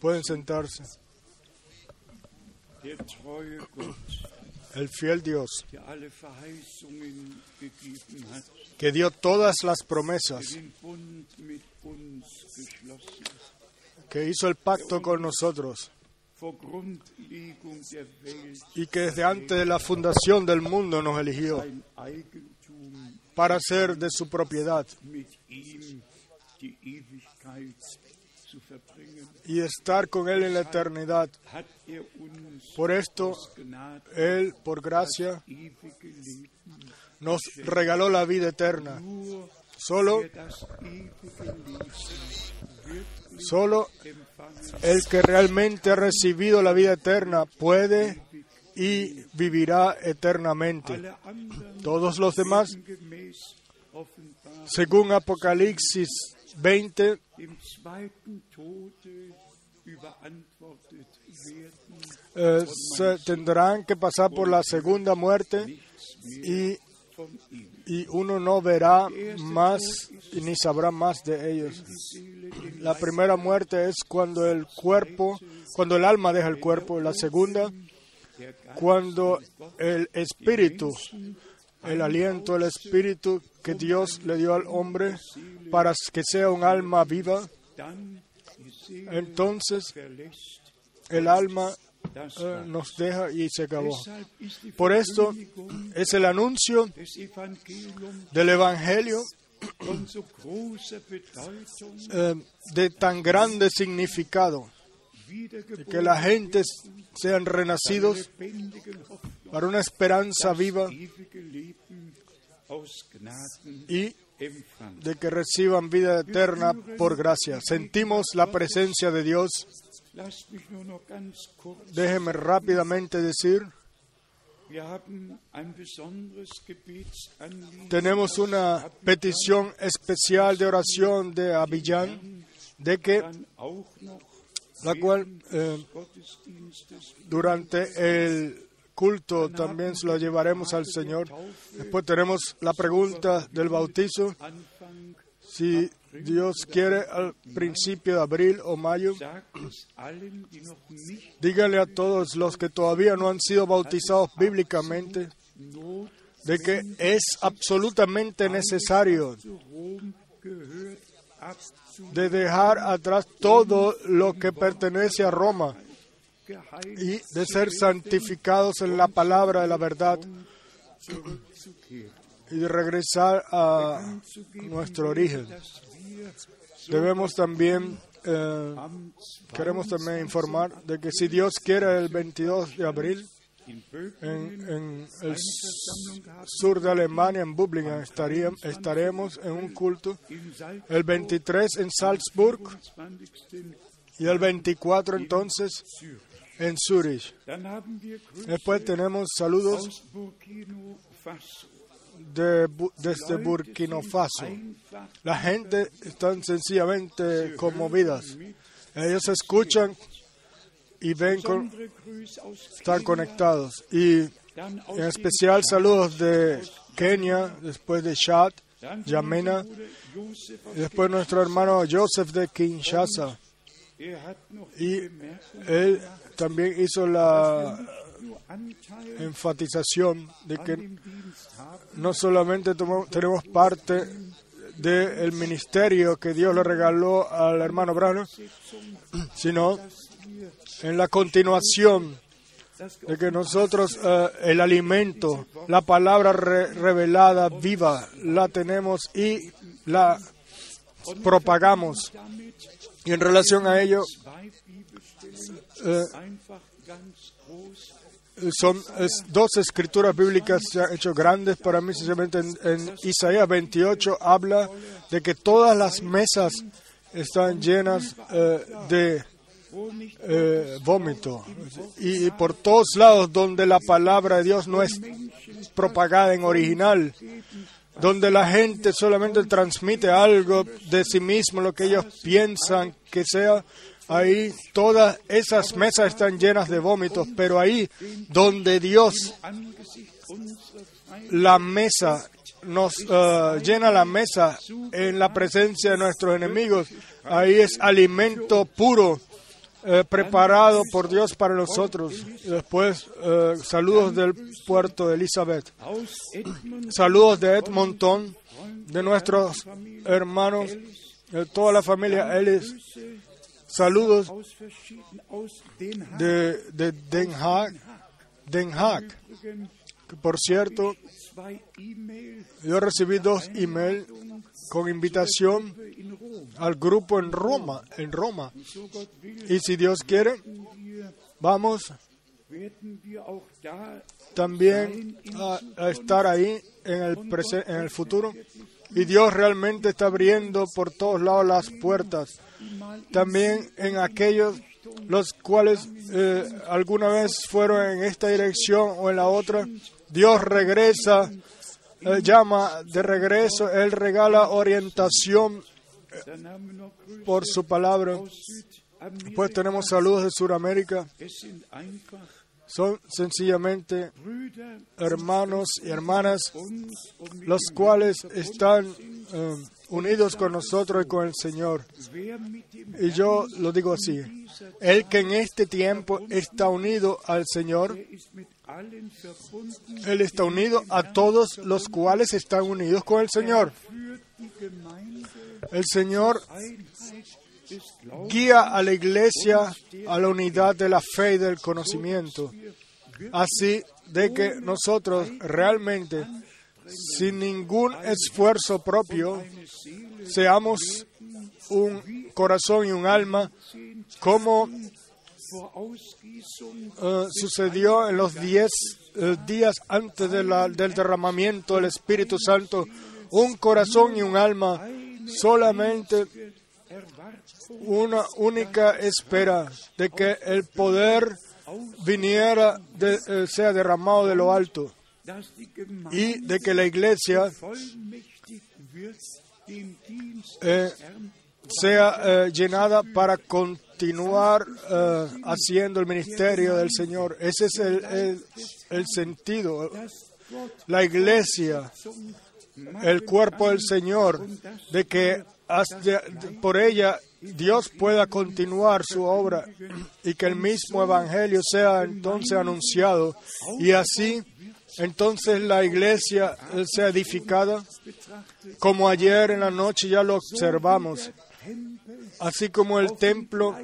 Pueden sentarse. El fiel Dios, que dio todas las promesas, que hizo el pacto con nosotros y que desde antes de la fundación del mundo nos eligió para ser de su propiedad y estar con Él en la eternidad. er Por esto, Él, por gracia, nos regaló la vida eterna. Solo, solo el que realmente ha recibido la vida eterna puede y vivirá eternamente. Todos los demás, según Apocalipsis 20, dem zweiten Tode überantwortet werden, eh, se tendrán que pasar por la segunda muerte y, y uno no verá más y ni sabrá más de ellos. La primera muerte es cuando el cuerpo, cuando el alma deja el cuerpo. La segunda, cuando el espíritu, el aliento, el espíritu que Dios le dio al hombre para que sea un alma viva, entonces el alma eh, nos deja y se acabó. Por esto es el anuncio del Evangelio eh, de tan grande significado, que la gente sean renacidos para una esperanza viva y de que reciban vida eterna por gracia. Sentimos la presencia de Dios. Déjeme rápidamente decir, tenemos una petición especial de oración de Abiyán, de que la cual eh, durante el culto también lo llevaremos al Señor. Después tenemos la pregunta del bautizo, si Dios quiere al principio de abril o mayo. Dígale a todos los que todavía no han sido bautizados bíblicamente de que es absolutamente necesario de dejar atrás todo lo que pertenece a Roma y de ser santificados en la palabra de la verdad y de regresar a nuestro origen. Debemos también, eh, queremos también informar de que si Dios quiere el 22 de abril Böblingen en, en el sur de Alemania, en Bublingen, estaríamos, estaremos en un culto el 23 en Salzburg 20. y el 24 entonces en Zurich. Después tenemos saludos de, desde Burkina Faso. La gente están sencillamente conmovidas. Ellos escuchan y ven, con, están conectados. Y en especial saludos de Kenia, después de Chad, Yamena, después nuestro hermano Joseph de Kinshasa. Y él también hizo la enfatización de que no solamente tenemos parte del ministerio que Dios le regaló al hermano Brano, sino en la continuación de que nosotros eh, el alimento, la palabra re- revelada viva, la tenemos y la propagamos. Y en relación a ello, eh, son es- dos escrituras bíblicas se han hecho grandes para mí, sencillamente en, en Isaías 28 habla de que todas las mesas están llenas eh, de eh, vómito. Y, y por todos lados donde la palabra de Dios no es propagada en original, donde la gente solamente transmite algo de sí mismo, lo que ellos piensan que sea, ahí todas esas mesas están llenas de vómitos, pero ahí donde Dios, la mesa nos eh, llena la mesa en la presencia de nuestros enemigos. Ahí es alimento puro eh, preparado por Dios para nosotros. Después, eh, saludos del puerto de Elizabeth. Saludos de Edmonton, de nuestros hermanos, de toda la familia Ellis. Saludos de, de Den Haag. Den Haag. Por cierto, yo recibí dos emails con invitación al grupo en Roma, en Roma. Y si Dios quiere, vamos también a, estar ahí en el, en el futuro. Y Dios realmente está abriendo por todos lados las puertas. También en aquellos los cuales eh, alguna vez fueron en esta dirección o en la otra, Dios regresa, llama de regreso, Él regala orientación Grüße por su palabra. Pues tenemos saludos de Sudamérica. Son sencillamente hermanos y hermanas los cuales están eh, unidos con nosotros y con el Señor. Y yo lo digo así, el que en este tiempo está unido al Señor, Él está unido a todos los cuales están unidos con el Señor. El Señor guía a la iglesia a la unidad de la fe y del conocimiento, así de que nosotros realmente, sin ningún esfuerzo propio, seamos un corazón y un alma como eh, sucedió en los diez eh, días antes del derramamiento del Espíritu Santo, un corazón y un alma, solamente una única espera de que el poder viniera, eh, sea derramado de lo alto y de que la iglesia sea llenada para continuar eh, haciendo el ministerio del Señor. Ese es el, el- sentido. La iglesia, el cuerpo del Señor, de que por ella Dios pueda continuar su obra y que el mismo Evangelio sea entonces anunciado y así entonces la iglesia eh, sea edificada como ayer en la noche ya lo observamos, así como el templo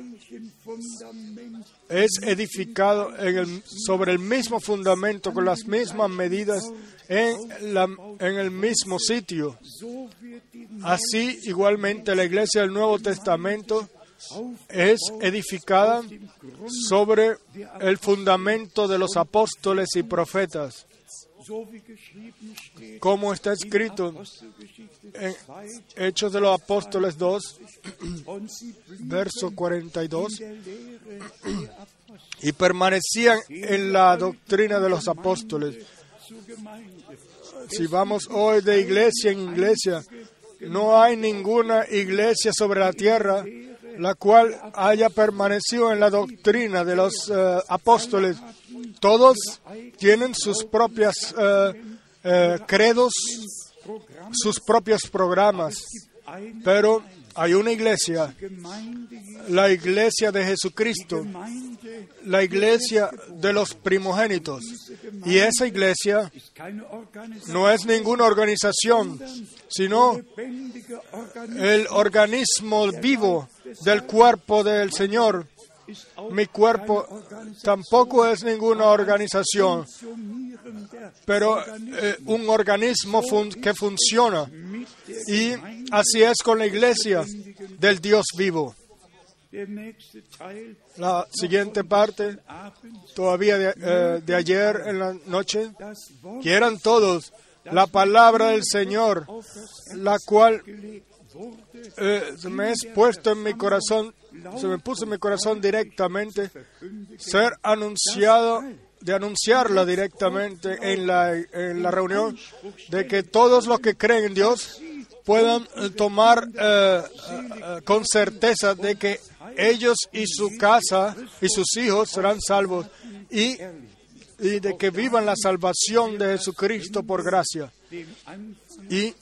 es edificado sobre el mismo fundamento, con las mismas medidas, en, en el mismo sitio. Así, igualmente, la iglesia del Nuevo Testamento es edificada sobre el fundamento de los apóstoles y profetas, como está escrito en 2 Hechos de los Apóstoles 2, und sie blieben verso 42. der Lehre der Apostel y permanecían en la doctrina de los apóstoles. Si vamos hoy de iglesia en iglesia, no hay ninguna iglesia sobre la tierra la cual haya permanecido en la doctrina de los eh, apóstoles. Todos tienen sus propias eh, eh, credos, sus propios programas, pero hay una iglesia, la iglesia de Jesucristo, la iglesia de los primogénitos. Y esa iglesia no es ninguna organización, sino el organismo vivo del cuerpo del Señor. Mi cuerpo tampoco es ninguna organización, pero eh, un organismo que funciona. Y así es con la iglesia del Dios vivo. La siguiente parte, todavía de, eh, ayer en la noche, quieran todos la palabra del Señor, la cual eh, me es puesto en mi corazón, se me puso en mi corazón directamente, ser anunciado, de anunciarla directamente en la, en la reunión, de que todos los que creen en Dios puedan eh, tomar eh, eh, con certeza de que ellos y su casa y sus hijos serán salvos y, y de que vivan la salvación de Jesucristo por gracia. Y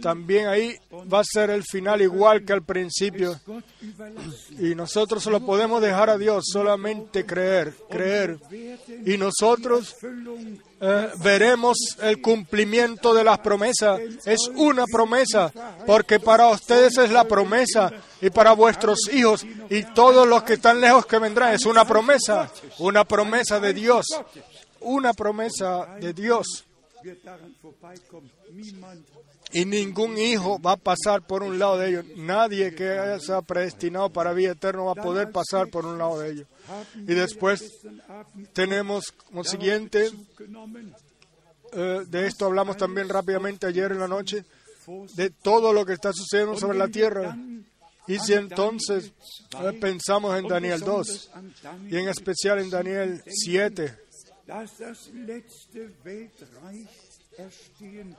también ahí va a ser el final igual que al principio. Y nosotros se lo podemos dejar a Dios, solamente creer, creer. Y nosotros eh, veremos el cumplimiento de las promesas. Es una promesa, porque para ustedes es la promesa y para vuestros hijos y todos los que están lejos que vendrán. Es una promesa, una promesa de Dios, una promesa de Dios. Y ningún hijo va a pasar por un lado de ellos. Nadie que haya predestinado para vida eterna va a poder pasar por un lado de ellos. Y después tenemos como siguiente, eh, de esto hablamos también rápidamente ayer en la noche, de todo lo que está sucediendo sobre la tierra. Y si entonces eh, pensamos en Daniel 2 y en especial en Daniel 7,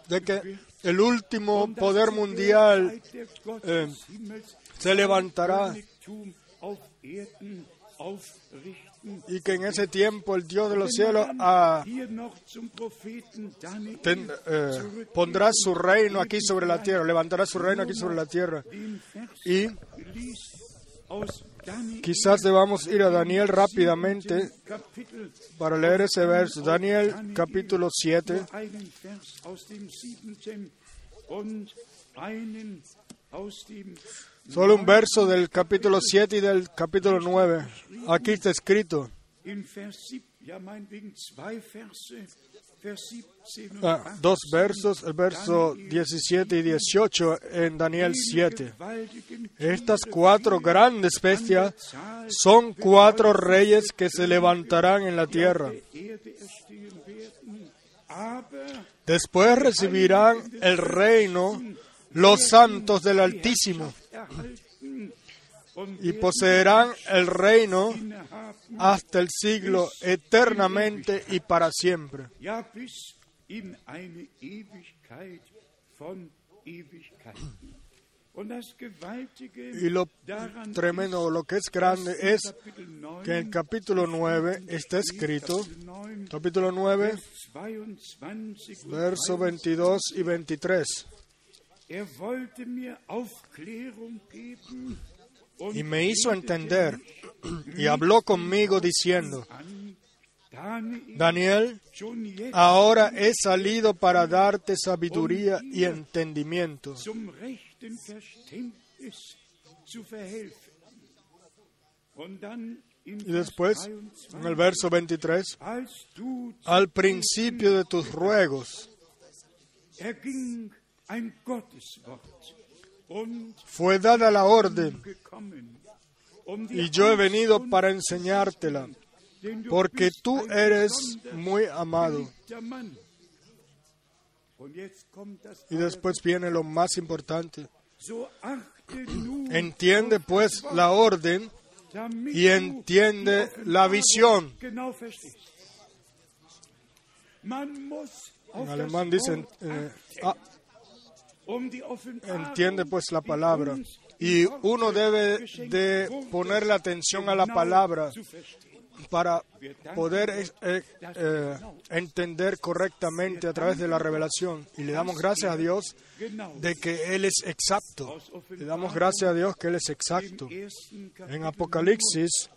de que el último poder mundial eh, se levantará y que en ese tiempo el Dios de los cielos ah, ten- eh, pondrá su reino aquí sobre la tierra, levantará su reino aquí sobre la tierra. Y quizás debamos ir a Daniel rápidamente para leer ese verso. Daniel capítulo 7. nur einen Vers aus dem siebenten und einen aus dem Solo un verso del capítulo 7 y del capítulo 9. Aquí está escrito. In Vers 7, ja meinetwegen zwei Verse, Vers 17 und ah, 18. dos versos, el verso 17 y 18 en Daniel 7. Gewaltigen Estas cuatro grandes bestias son cuatro reyes que se levantarán en la tierra. Después recibirán el reino los santos del Altísimo y poseerán el reino hasta el siglo eternamente y para siempre. Y lo tremendo, lo que es grande es Kapitel 9, que en el capítulo 9 está escrito, Kapitel 9, capítulo 9, 22 und verso 22 y 23. Er Y me hizo entender y habló conmigo diciendo, an, Daniel, ahora he salido para darte sabiduría y entendimiento. Y después, en el 23, verso 23, als du al principio de tus ruegos fue dada la orden y yo he venido para enseñártela, porque tú eres muy amado. Y después viene lo más importante. Entiende pues la orden y entiende la visión. En alemán dicen, eh, entiende pues la palabra. Y uno debe de wurde, ponerle atención a la palabra para poder eh, eh, entender correctamente a través de la revelación. Y le damos gracias a Dios de que Él es exacto. Le damos gracias a Dios que Él es exacto. En Apocalipsis,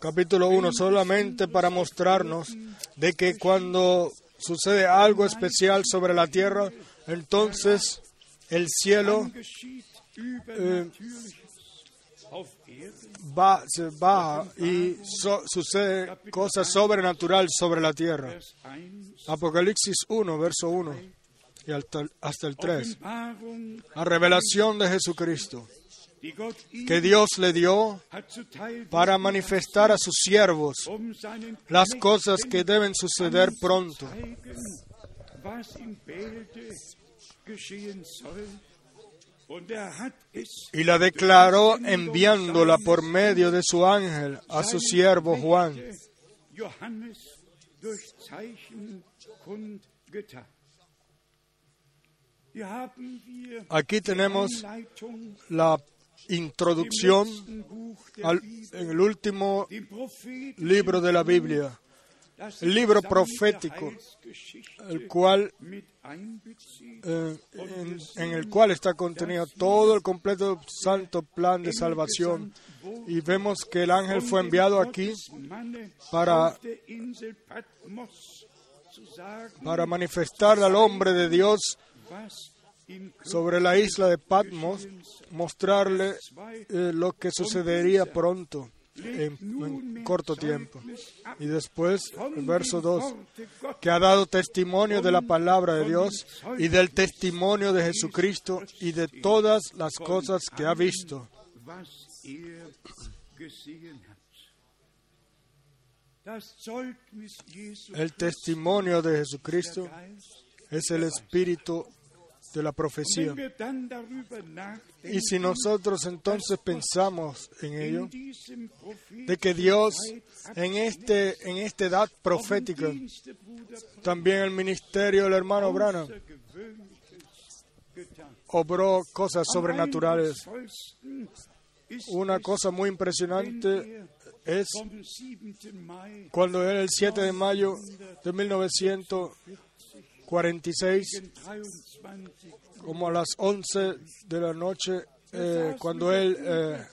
capítulo 1, solamente para mostrarnos de que cuando sucede algo especial sobre la tierra, entonces el cielo Erden. va, se baja y sucede cosas sobrenatural sobre la tierra. Vers 1, Apocalipsis 1, verso 1 y hasta, el 3. Offenbarung, La revelación de Jesucristo que Dios le dio para manifestar a sus siervos las cosas que deben suceder pronto. Y la declaró enviándola por medio de su ángel a su siervo Juan. Aquí tenemos la introducción al- en el último libro de la Biblia, el libro profético, el cual, eh, en, en el cual está contenido todo el completo santo plan de salvación. Y vemos que el ángel fue enviado aquí para, para manifestar al hombre de Dios sobre la isla de Patmos, mostrarle eh, lo que sucedería pronto, en, en corto tiempo. Y después, el verso 2, que ha dado testimonio de la palabra de Dios y del testimonio de Jesucristo y de todas las cosas que ha visto. El testimonio de Jesucristo es el espíritu de la profecía. Y si nosotros entonces pensamos en ello, de que Dios este, en, este, en esta edad profética, también el ministerio del hermano Brana, obró cosas sobrenaturales. Una cosa muy impresionante es cuando él el 7 de mayo de 1900 46, como a las 11 de la noche, eh, cuando él eh,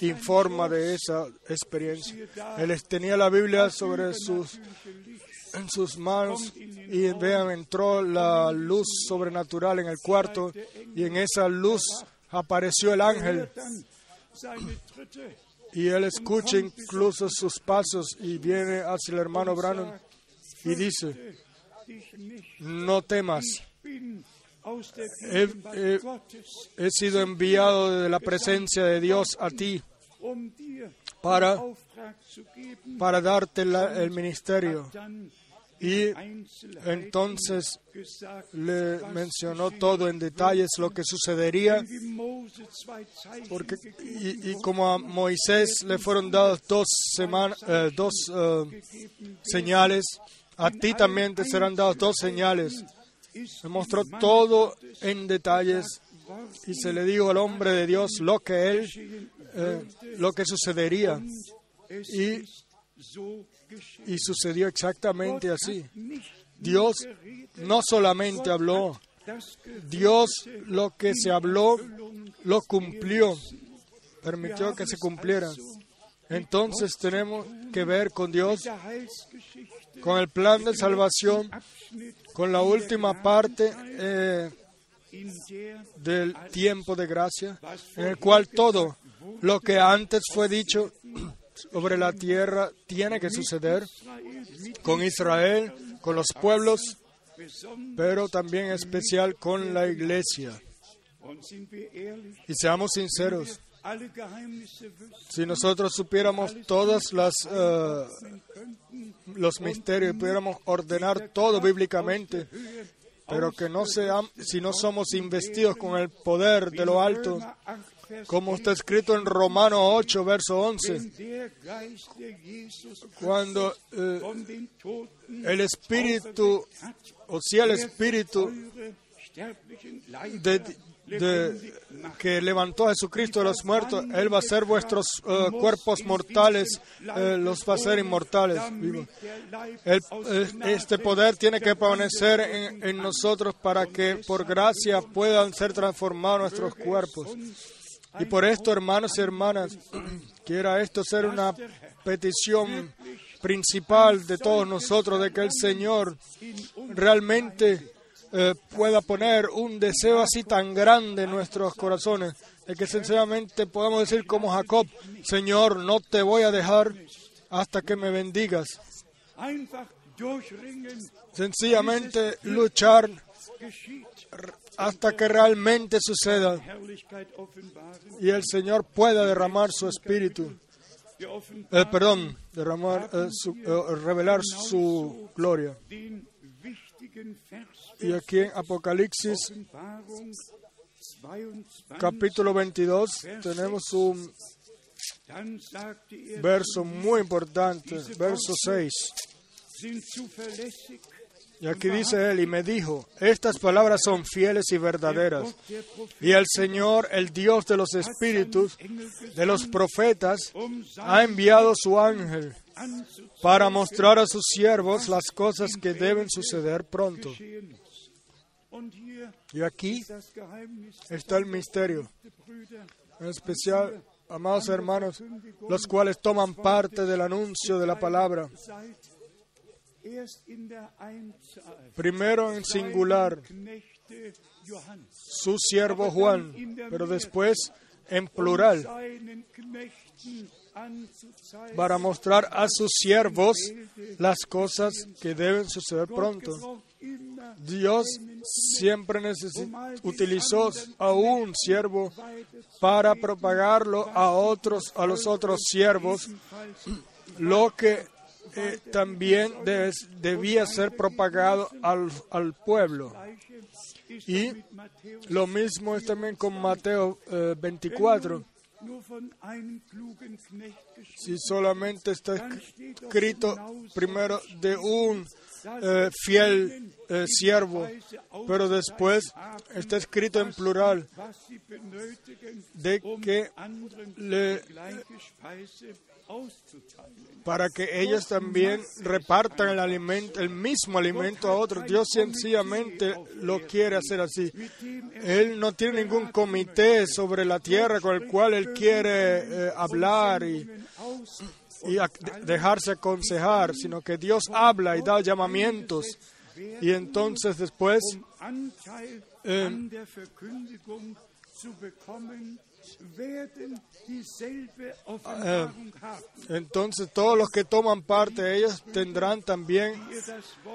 informa de esa experiencia. Él tenía la Biblia sobre sus en sus manos y vean entró la luz sobrenatural en el cuarto y en esa luz apareció el ángel y él escucha incluso sus pasos y viene hacia el hermano Branham y dice no temas. He, sido enviado de la presencia de Dios a ti para para darte el ministerio. Y entonces le mencionó todo en detalles lo que sucedería porque y, como a Moisés le fueron dados dos semanas dos eh, señales a ti también te serán dados dos señales. Me mostró todo en detalles y se le dijo al hombre de Dios lo que él eh, lo que sucedería. Y, y sucedió exactamente así. Dios no solamente habló Dios lo que se habló lo cumplió permitió que se cumpliera entonces tenemos que ver con Dios con el plan de salvación con la última parte eh, del tiempo de gracia, en el cual todo lo que antes fue dicho sobre la tierra tiene que suceder con Israel, con los pueblos, pero también en especial con la iglesia. Y seamos sinceros, si nosotros supiéramos todas las eh, los misterios y pudiéramos ordenar todo bíblicamente, pero que no seamos, si no somos investidos con el poder de lo alto, Römer 8, Vers como está escrito en Romanos 8, verso 11, wenn der Geist, der Jesus cuando eh, el Espíritu, o si el Espíritu de, de- que levantó a Jesucristo de los muertos, Él va a hacer vuestros eh, cuerpos mortales, eh, los va a hacer inmortales. El- eh, este poder tiene que permanecer en nosotros para que por gracia puedan ser transformados nuestros cuerpos. Y por esto, hermanos y hermanas, quiera esto ser una petición principal de todos nosotros, de que el Señor realmente eh, pueda poner un deseo así tan grande en nuestros corazones, de que sencillamente podamos decir como Jacob, Señor, no te voy a dejar hasta que me bendigas. Sencillamente luchar hasta que realmente suceda. Y el Señor pueda derramar su espíritu, eh, perdón, derramar, eh, su- eh, revelar su gloria. Y aquí en Apocalipsis Offenbarung 22. capítulo 22 tenemos un er, verso muy importante, verso 6. sind zuverlässig Y aquí dice él, y me dijo, estas palabras son fieles y verdaderas. Y el Señor, el Dios de los espíritus, de los profetas, ha enviado su ángel para mostrar a sus siervos las cosas que deben suceder pronto. Y aquí está el misterio, en especial, amados hermanos, los cuales toman parte del anuncio de la palabra. Primero en singular, su siervo Juan, pero después en plural, para mostrar a sus siervos las cosas que deben suceder pronto. Dios siempre utilizó a un siervo para propagarlo a otros, a los otros siervos, lo que eh, también debía ser propagado al, al, pueblo. Y lo mismo es también con Mateo 24. Eh, si solamente está escrito primero de un eh, fiel siervo, pero después está escrito en plural de que le, para que ellos también repartan el alimento, el mismo alimento a otros. Dios sencillamente lo quiere hacer así. Él no tiene ningún comité sobre la tierra con el cual él quiere eh, hablar y, y dejarse aconsejar, sino que Dios habla y da llamamientos. Y entonces después eh, entonces todos los que toman parte ellos tendrán también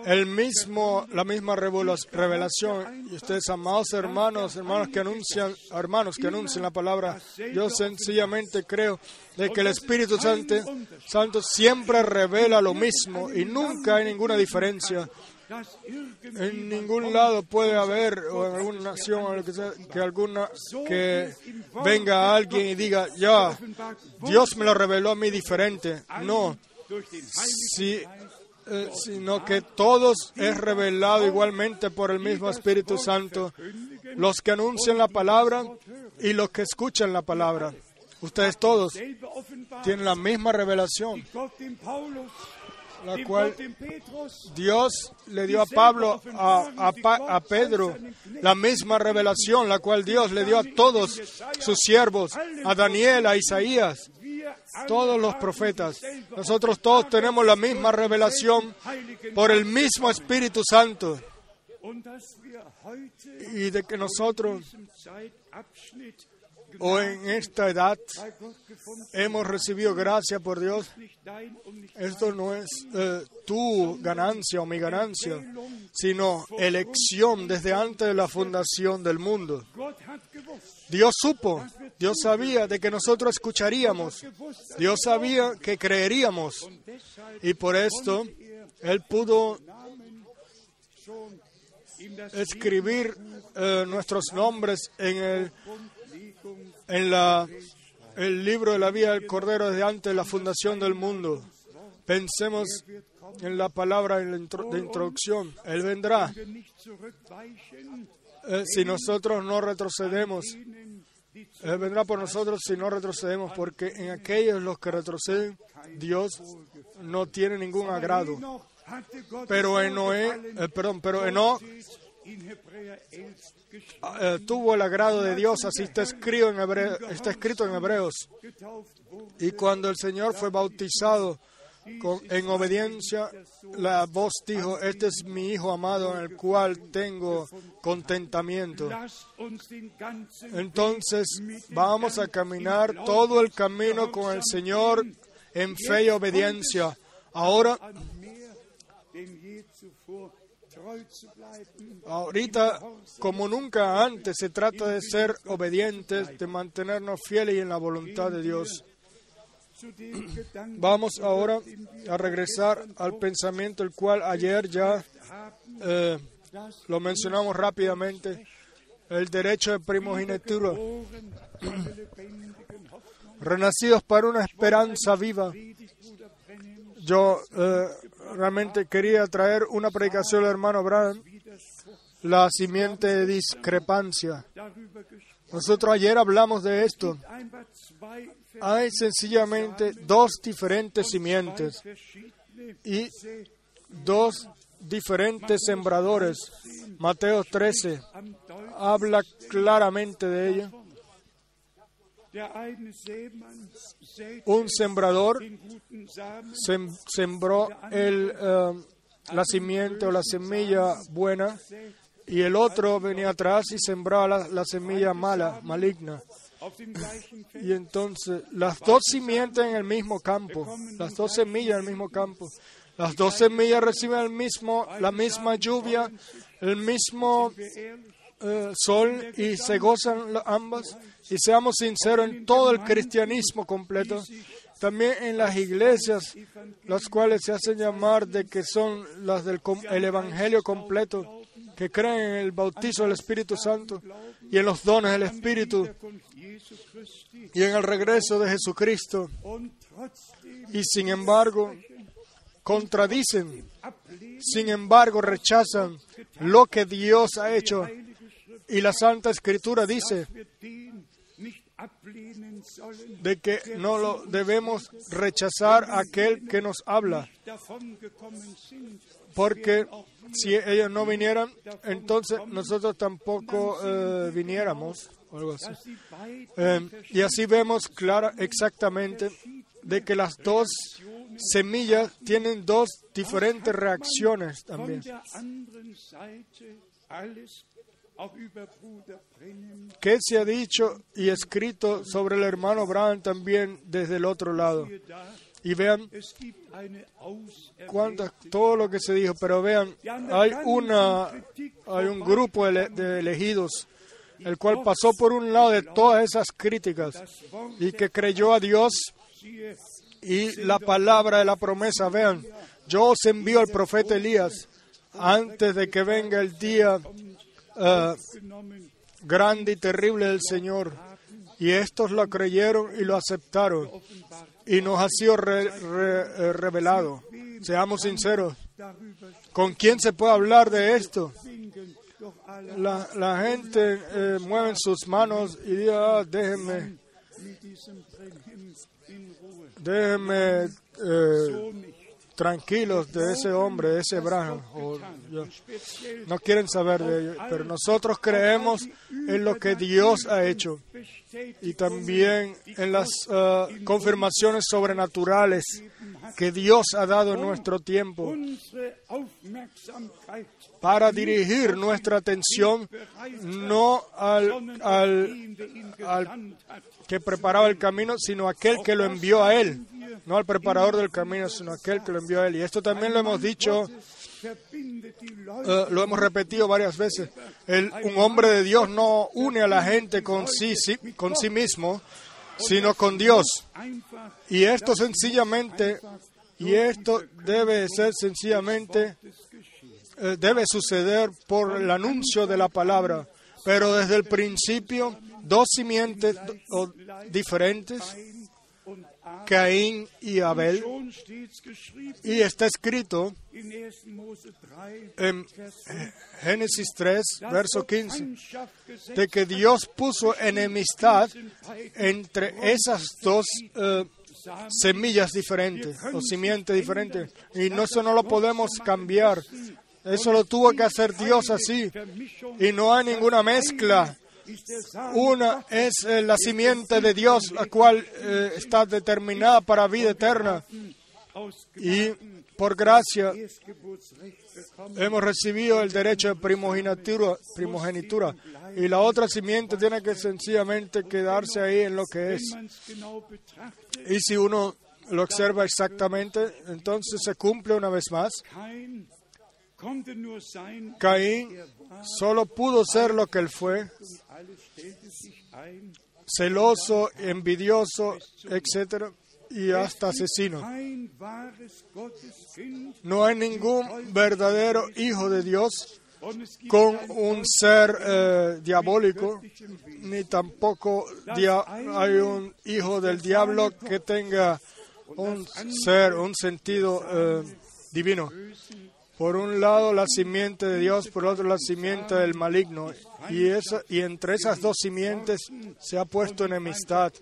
el mismo la misma revelación. y ustedes amados hermanos hermanos que anuncian hermanos que anuncian la palabra yo sencillamente creo de que el Espíritu Santo, Santo siempre revela lo mismo y nunca hay ninguna diferencia en ningún lado puede haber, o en alguna nación, que, alguna, que venga alguien y diga, ya, Dios me lo reveló a mí diferente. No, eh, sino que todos es revelado igualmente por el mismo Espíritu Santo, los que anuncian la palabra y los que escuchan la palabra. Ustedes todos tienen la misma revelación la cual Dios le dio a Pablo, a, a, Pedro, la misma revelación, la cual Dios le dio a todos sus siervos, a Daniel, a Isaías, todos los profetas. Nosotros todos tenemos la misma revelación por el mismo Espíritu Santo. Y de que nosotros o en esta edad hemos recibido gracia por Dios, esto no es eh, tu ganancia o mi ganancia, sino elección desde antes de la fundación del mundo. Dios supo, Dios sabía de que nosotros escucharíamos, Dios sabía que creeríamos y por esto Él pudo escribir eh, nuestros nombres en el en la, el libro de la vida del Cordero desde antes de la fundación del mundo. Pensemos en la palabra de introducción. Él vendrá. Eh, si nosotros no retrocedemos, Él vendrá por nosotros si no retrocedemos, porque en aquellos los que retroceden, Dios no tiene ningún agrado. Pero en Noé, eh, perdón, pero en eh, tuvo el agrado de Dios, así está escrito, en está escrito en Hebreos. Y cuando el Señor fue bautizado en obediencia, la voz dijo, este es mi Hijo amado en el cual tengo contentamiento. Entonces vamos a caminar todo el camino con el Señor en fe y obediencia. Ahora Ahorita, como nunca antes, se trata de ser obedientes, de mantenernos fieles y en la voluntad de Dios. Vamos ahora a regresar al pensamiento el cual ayer ya eh, lo mencionamos rápidamente, el derecho de primogenitura, renacidos para una esperanza viva. Yo eh, realmente quería traer una predicación del hermano Abraham, la simiente de discrepancia. Nosotros ayer hablamos de esto. Hay sencillamente dos diferentes simientes y dos diferentes sembradores. Mateo 13 habla claramente de ello. Un sembrador sembró el, eh, la simiente o la semilla buena y el otro venía atrás y sembraba la, la semilla mala, maligna. Y entonces las dos simientes en el mismo campo, las dos semillas en el mismo campo. Las dos semillas reciben el mismo, la misma lluvia, el mismo eh, sol y se gozan ambas. Y seamos sinceros en todo el cristianismo completo, también en las iglesias, las cuales se hacen llamar de que son las del el evangelio completo, que creen en el bautizo del Espíritu Santo y en los dones del Espíritu y en el regreso de Jesucristo. Y sin embargo, contradicen, sin embargo rechazan lo que Dios ha hecho. Y la Santa Escritura dice de que no lo debemos rechazar a aquel que nos habla, porque si ellos no vinieran, entonces nosotros tampoco eh, viniéramos. algo así. Eh, y así vemos clara exactamente de que las dos semillas tienen dos diferentes reacciones también. ¿Qué se ha dicho y escrito sobre el hermano Abraham también desde el otro lado? Y vean cuántas, todo lo que se dijo, pero vean, hay, una, hay un grupo de elegidos el cual pasó por un lado de todas esas críticas y que creyó a Dios y la palabra de la promesa. Vean, yo os envío al profeta Elías antes de que venga el día uh, grande y terrible del Señor. Y estos lo creyeron y lo aceptaron. Y nos ha sido eh, revelado. Seamos sinceros. ¿Con quién se puede hablar de esto? La, la gente eh, mueve sus manos y dice, ah, déjenme, déjenme eh, tranquilos de ese hombre, de ese Abraham. no quieren saber de ello, pero nosotros creemos en lo que Dios ha hecho y también en las uh, confirmaciones sobrenaturales que Dios ha dado en nuestro tiempo para dirigir nuestra atención no al, al que preparaba el camino, sino aquel que lo envió a él no al preparador del camino, sino aquel que lo envió a él. Y esto también lo hemos dicho, eh, lo hemos repetido varias veces. un hombre de Dios no une a la gente con sí, con sí mismo, sino con Dios. Y esto sencillamente, y esto debe ser sencillamente, eh, debe suceder por el anuncio de la palabra. Pero desde el principio, dos simientes diferentes Caín y Abel. Y está escrito en Génesis 3, verso 15, de que Dios puso enemistad entre esas dos eh, semillas diferentes o simientes diferentes. Y eso no lo podemos cambiar. Eso lo tuvo que hacer Dios así. Y no hay ninguna mezcla una es la simiente de Dios, la cual eh, está determinada para vida eterna. Y por gracia hemos recibido el derecho de primogenitura, primogenitura. Y la otra simiente tiene que sencillamente quedarse ahí en lo que es. Y si uno lo observa exactamente, entonces se cumple una vez más. Caín solo pudo ser lo que él fue, celoso, envidioso, etc., y hasta asesino. No hay ningún verdadero hijo de Dios con un ser eh, diabólico, ni tampoco hay un hijo del diablo que tenga un ser, un sentido eh, divino. Por un lado la simiente de Dios, por otro la simiente del maligno. Y, esa, y entre esas dos simientes se ha puesto enemistad.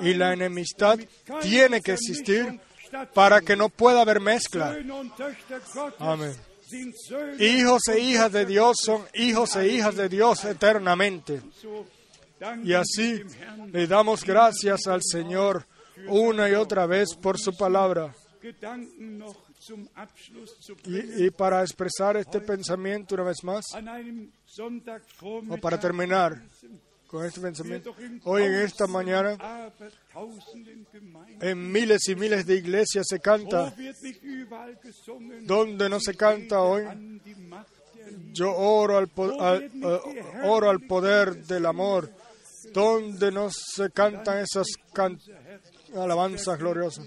Y la enemistad tiene que existir para que no pueda haber mezcla. Amén. Hijos e hijas de Dios son hijos e hijas de Dios eternamente. Y así le damos gracias al Señor una y otra vez por su palabra. Y, y, para expresar este pensamiento una vez más, o para terminar con este pensamiento, hoy en esta mañana, en miles y miles de iglesias se canta, donde no se canta hoy, yo oro al, al, uh, oro al poder del amor, donde no se cantan esas can alabanzas gloriosas.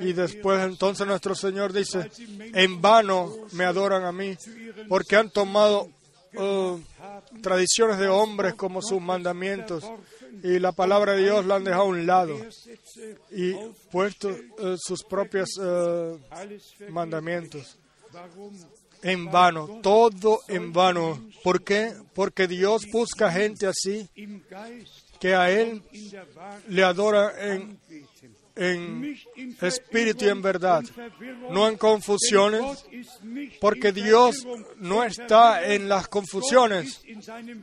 Y después entonces nuestro Señor dice, en vano me adoran a mí, porque han tomado uh, tradiciones de hombres como sus mandamientos y la palabra de Dios la han dejado a un lado y puesto uh, sus propios uh, mandamientos. En vano, todo en vano. ¿Por qué? Porque Dios busca gente así que a Él le adora en en espíritu y en verdad, no en confusiones, porque Dios no está en las confusiones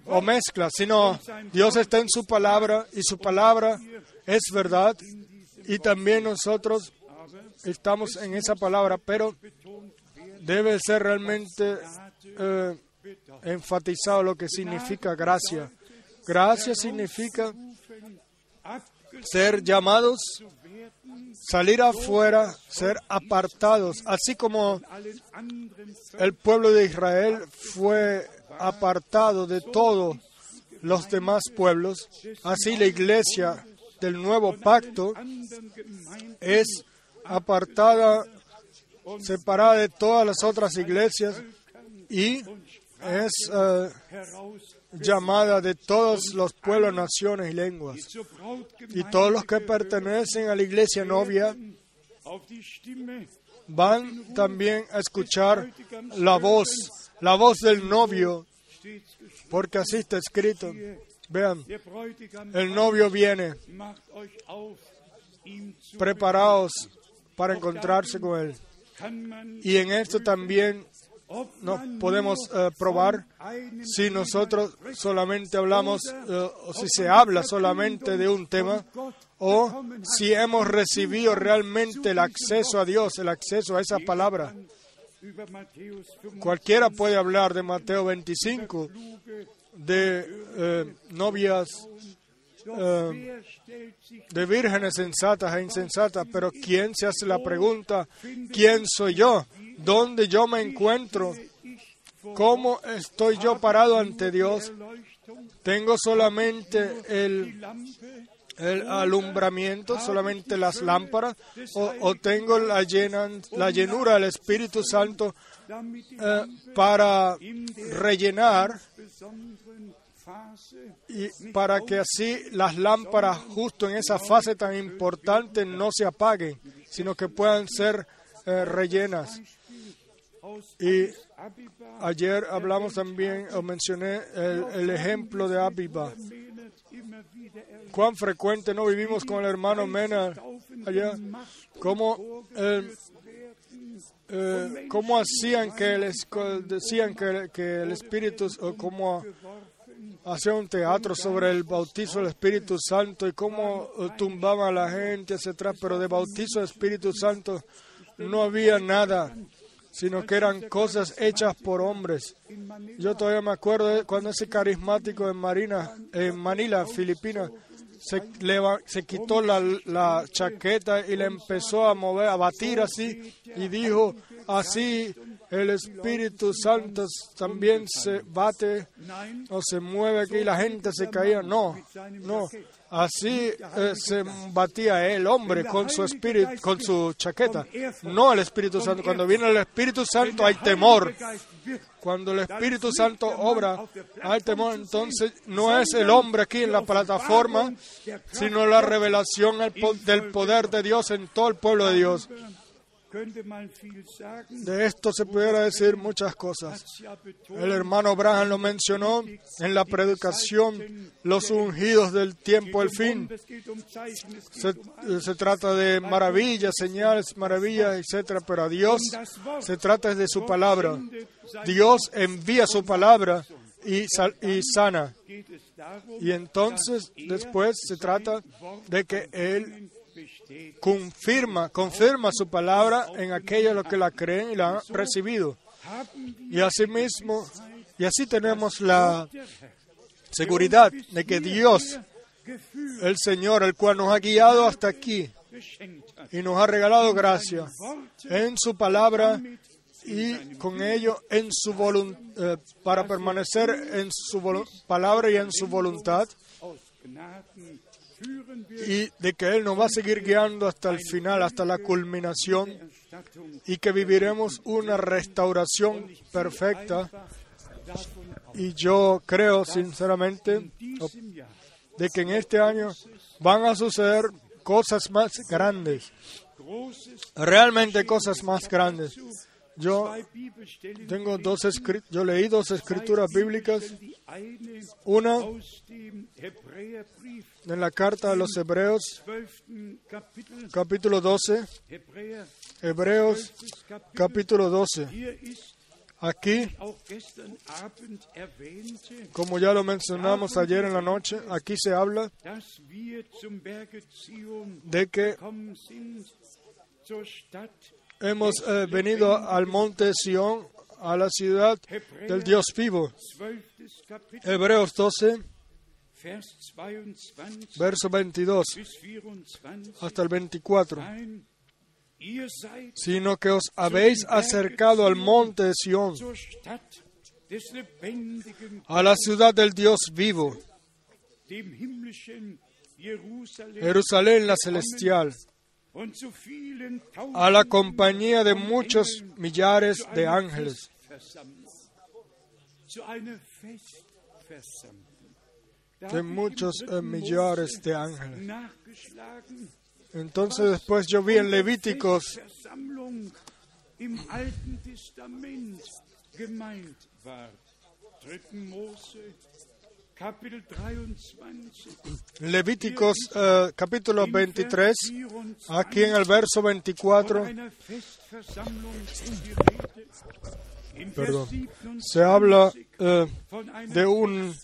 o mezclas, sino Dios está en su palabra y su palabra es verdad y también nosotros estamos en esa palabra, pero debe ser realmente eh, enfatizado lo que significa gracia. Gracia significa ser llamados salir afuera, ser apartados, así como el pueblo de Israel fue apartado de todos los demás pueblos, así la iglesia del nuevo pacto es apartada, separada de todas las otras iglesias y es uh, llamada de todos los pueblos, naciones y lenguas. Y todos los que pertenecen a la iglesia novia van también a escuchar la voz, la voz del novio, porque así está escrito. Vean, el novio viene, preparaos para encontrarse con él. Y en esto también no podemos uh, probar si nosotros solamente hablamos uh, o si se habla solamente de un tema o si hemos recibido realmente el acceso a Dios, el acceso a esa palabra. Cualquiera puede hablar de Mateo 25, de uh, novias, de vírgenes sensatas e insensatas, pero ¿quién se hace la pregunta, ¿quién soy yo? Dónde yo me encuentro, cómo estoy yo parado ante Dios. Tengo solamente el, alumbramiento, solamente las lámparas, o, tengo la, la llenura del Espíritu Santo eh, para rellenar y para que así las lámparas justo en esa fase tan importante no se apaguen, sino que puedan ser eh, rellenas. Y ayer hablamos también, o mencioné el, ejemplo de Abiba. Cuán frecuente no vivimos con el hermano Mena allá, cómo, eh, cómo hacían que les decían que, que el Espíritu, o cómo hacía un teatro sobre el bautizo del Espíritu Santo y cómo tumbaban a la gente hacia pero de bautizo del Espíritu Santo no había nada sino que eran cosas hechas por hombres. Yo todavía me acuerdo cuando ese carismático en, Marina, en Manila, Filipinas, se, se quitó la, la, chaqueta y le empezó a mover, a batir así, y dijo, así el Espíritu Santo también se bate o se mueve aquí, y la gente se caía. No, no, Así eh, se batía el hombre con su espíritu, con su chaqueta, no el Espíritu Santo. Cuando viene el Espíritu Santo hay temor. Cuando el Espíritu Santo obra, hay temor. Entonces no es el hombre aquí en la plataforma, sino la revelación del poder de Dios en todo el pueblo de Dios. De esto se pudiera decir muchas cosas. El hermano Abraham lo mencionó en la predicación, los ungidos del tiempo, el fin. Se, se trata de maravillas, señales, maravillas, etcétera, pero a Dios se trata de su palabra. Dios envía su palabra y, sal- y sana. Y entonces después se trata de que Él. Confirma, confirma su palabra en aquellos los que la creen y la han recibido. Y asimismo, y así tenemos la seguridad de que Dios, el Señor, el cual nos ha guiado hasta aquí y nos ha regalado gracia en su palabra y con ello en su voluntad para permanecer en su palabra y en su voluntad Y de que Él nos va a seguir guiando hasta el final, hasta la culminación y que viviremos una restauración perfecta. Y yo creo sinceramente de que en este año van a suceder cosas más grandes, realmente cosas más grandes. Yo tengo dos yo leí dos escrituras bíblicas, una en la carta a los Hebreos, 12. Kapitel capítulo 12, Hebräer Hebreos 12. Kapitel capítulo 12. hier ist Aquí, como ya lo mencionamos ayer en la noche, aquí se habla de que hemos eh, venido al monte Sión, a la ciudad del Dios vivo. 12. Kapitel, Hebreos 12, Vers 22 verso 22 bis 24. hasta el 24. Nein, ihr seid Sino que os habéis acercado al monte de Sión, a la ciudad del Dios vivo, Jerusalén la celestial, a la compañía de muchos millares de ángeles, de muchos eh, millares de ángeles. Entonces después yo vi en Levíticos Festversammlung im Alten Testament gemeint war. 3. Mose, Kapitel 23. Levíticos eh, capítulo in 23, Vers 24 aquí en el verso von 24, einer Festversammlung ist die Rede. Im Vers perdón, 27 se habla eh, de, un,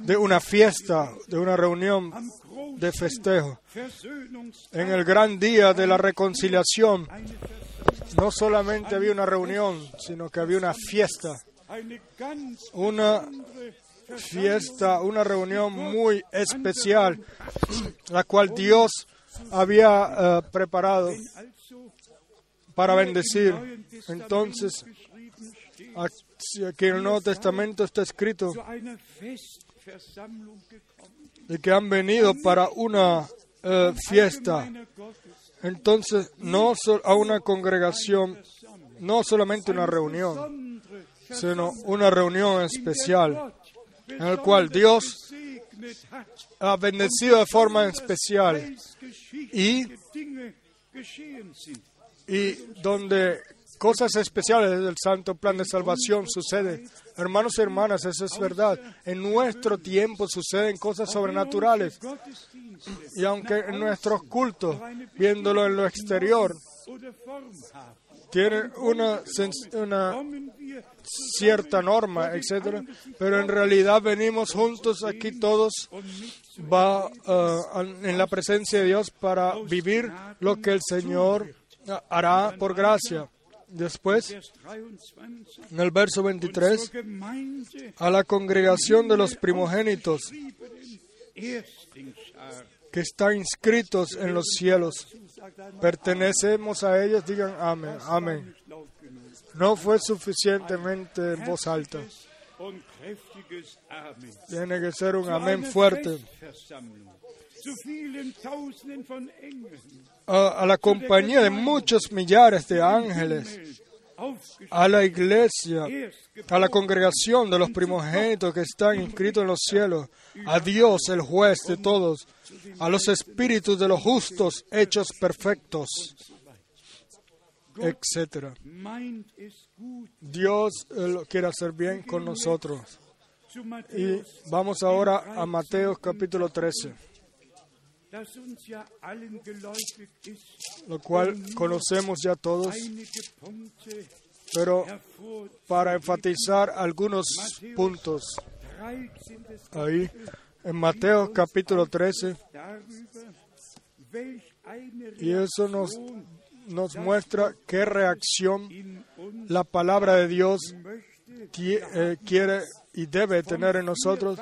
de una fiesta, de una reunión de festejo. En el gran día de la reconciliación, no solamente había una reunión, sino que había una fiesta, una fiesta, una reunión muy especial, la cual Dios había eh, preparado para bendecir. Entonces, aquí en el Nuevo Testamento está escrito de que han venido para una eh, fiesta. Entonces, no a una congregación, no solamente una reunión, sino una reunión especial en el cual Dios ha bendecido de forma especial sind. y donde cosas especiales del santo plan de salvación suceden. Hermanos y hermanas, eso es verdad. En nuestro tiempo suceden cosas sobrenaturales. Y aunque en nuestros cultos, viéndolo en lo exterior, tienen una, una cierta norma, etcétera, pero en realidad venimos juntos aquí todos eh, en la presencia de Dios para vivir lo que el Señor eh, hará por gracia. Después, Vers 23 en el verso 23, zur Gemeinde a la congregación de los primogénitos que están inscritos en los cielos. Pertenecemos a ellos, digan amén, amén. No fue suficientemente en voz alta. Tiene que ser un amén fuerte. A, a la compañía de muchos millares de ángeles, a la iglesia, a la congregación de los primogénitos que están inscritos en los cielos, a Dios, el juez de todos, a los espíritus de los justos hechos perfectos. Etc. Dios eh, lo quiere hacer bien con nosotros. Y vamos ahora a Mateo capítulo 13, das uns ja allen geläufig ist, lo cual conocemos ya todos, pero para enfatizar algunos puntos 13. des ahí en Mateo capítulo 13, darüber, welch eine y eso nos, nos muestra qué reacción la palabra de Dios eh, quiere y debe tener en nosotros.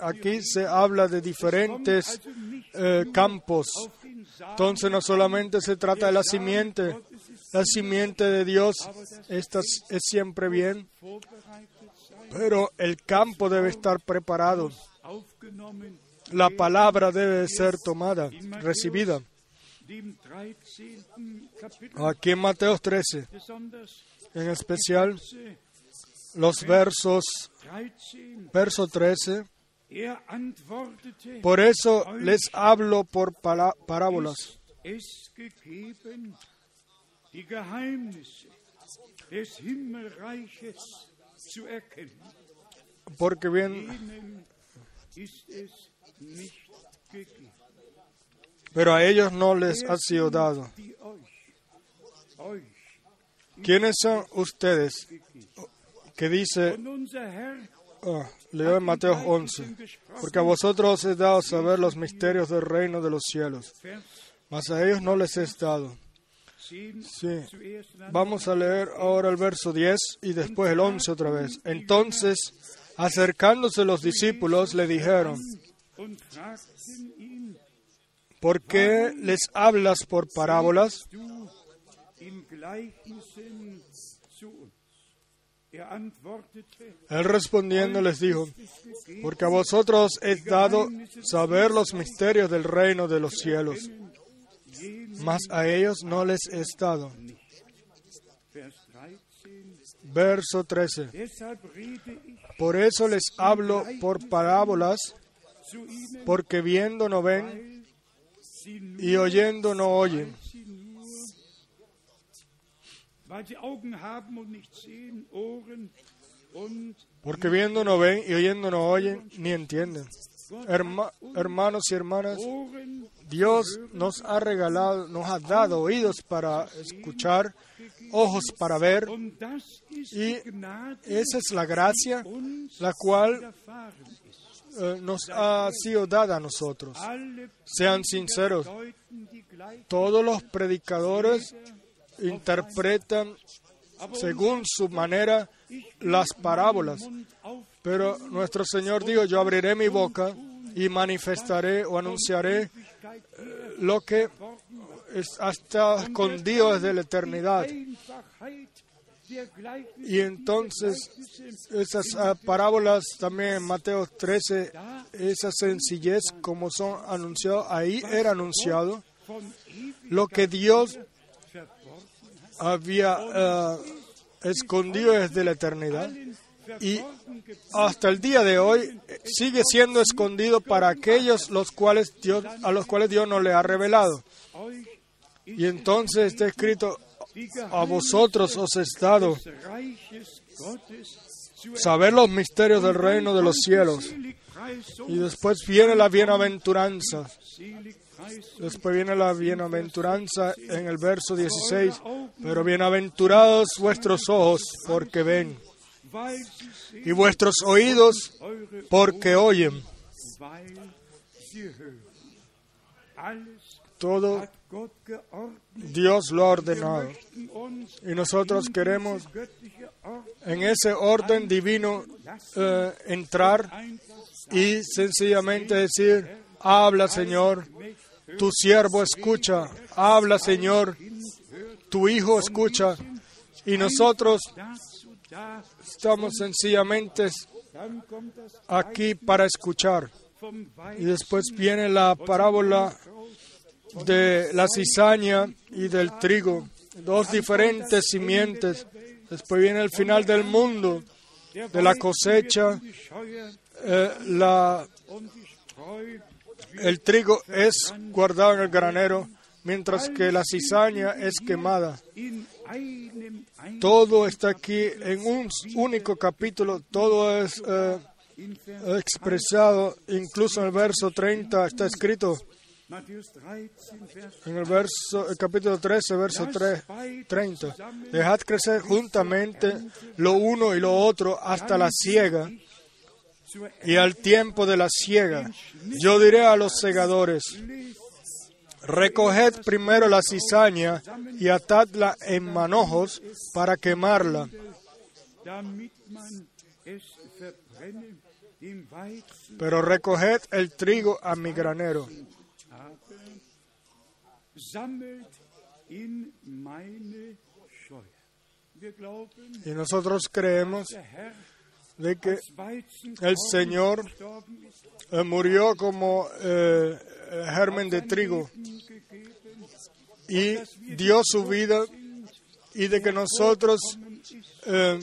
Aquí se habla de diferentes eh, campos. Entonces no solamente se trata de la simiente, la simiente de Dios, esta es siempre bien, pero el campo debe estar preparado. La palabra debe ser tomada, recibida. dem 13. Kapitel, Aquí en Mateo 13, besonders en especial los versos, 13. verso 13. Er antwortete, Por eso les hablo por parábolas, porque bien, Pero a ellos no les ha sido dado. ¿Quiénes son ustedes? Que dice, ah, leo en Mateo 11, porque a vosotros os he dado saber los misterios del reino de los cielos, mas a ellos no les es dado. 10 Sí. Vamos a leer ahora el verso 10 y después el 11 otra vez. Entonces, acercándose los discípulos, le dijeron, ¿por qué les hablas por parábolas? Er Él respondiendo les dijo, porque a vosotros he dado saber los misterios del reino de los cielos, mas a ellos no les es dado. Vers 13, Verso 13. deshalb rede ich Por eso les hablo por parábolas, porque viendo no ven y oyendo no oyen. Porque viendo no ven y oyendo no oyen ni entienden. Herma- hermanos y hermanas, Dios nos ha regalado, nos ha dado oídos para escuchar, ojos para ver, y esa es la gracia la cual. Eh, nos ha sido dada a nosotros. Sean sinceros, todos los predicadores interpretan según su manera las parábolas, pero nuestro Señor dijo, yo abriré mi boca y manifestaré o anunciaré eh, lo que es- ha estado escondido desde la eternidad. Y entonces esas ah, parábolas también en Mateo 13, esa sencillez como son anunciados, ahí era anunciado lo que Dios había ah, escondido desde la eternidad y hasta el día de hoy sigue siendo escondido para aquellos los cuales Dios, a los cuales Dios no le ha revelado. Y entonces está escrito, a vosotros os es dado saber los misterios del reino de los cielos. Y después viene la bienaventuranza. Después viene la bienaventuranza en el verso 16. Pero bienaventurados vuestros ojos porque ven y vuestros oídos porque oyen. Todo. Dios lo ha ordenado. Y nosotros queremos en ese orden divino eh, entrar y sencillamente decir, habla Señor, tu siervo escucha, habla Señor, tu hijo escucha. Y nosotros estamos sencillamente aquí para escuchar. Y después viene la parábola de la cizaña y del trigo, dos diferentes simientes. Después viene el final del mundo, de la cosecha. eh, la, el trigo es guardado en el granero mientras que la cizaña es quemada. Todo está aquí en un único capítulo, todo es eh, expresado, incluso en el verso 30 está escrito, Matthäus 13, Vers en el verso, el capítulo 13, verso 3, 30. Dejad crecer juntamente lo uno y lo otro hasta la siega zur y al tiempo de la siega. Yo diré a los segadores, recoged primero la cizaña y atadla en manojos para quemarla, pero recoged el trigo a mi granero. Y nosotros creemos de que el Señor eh, murió como eh, germen de trigo y dio su vida y de que nosotros eh,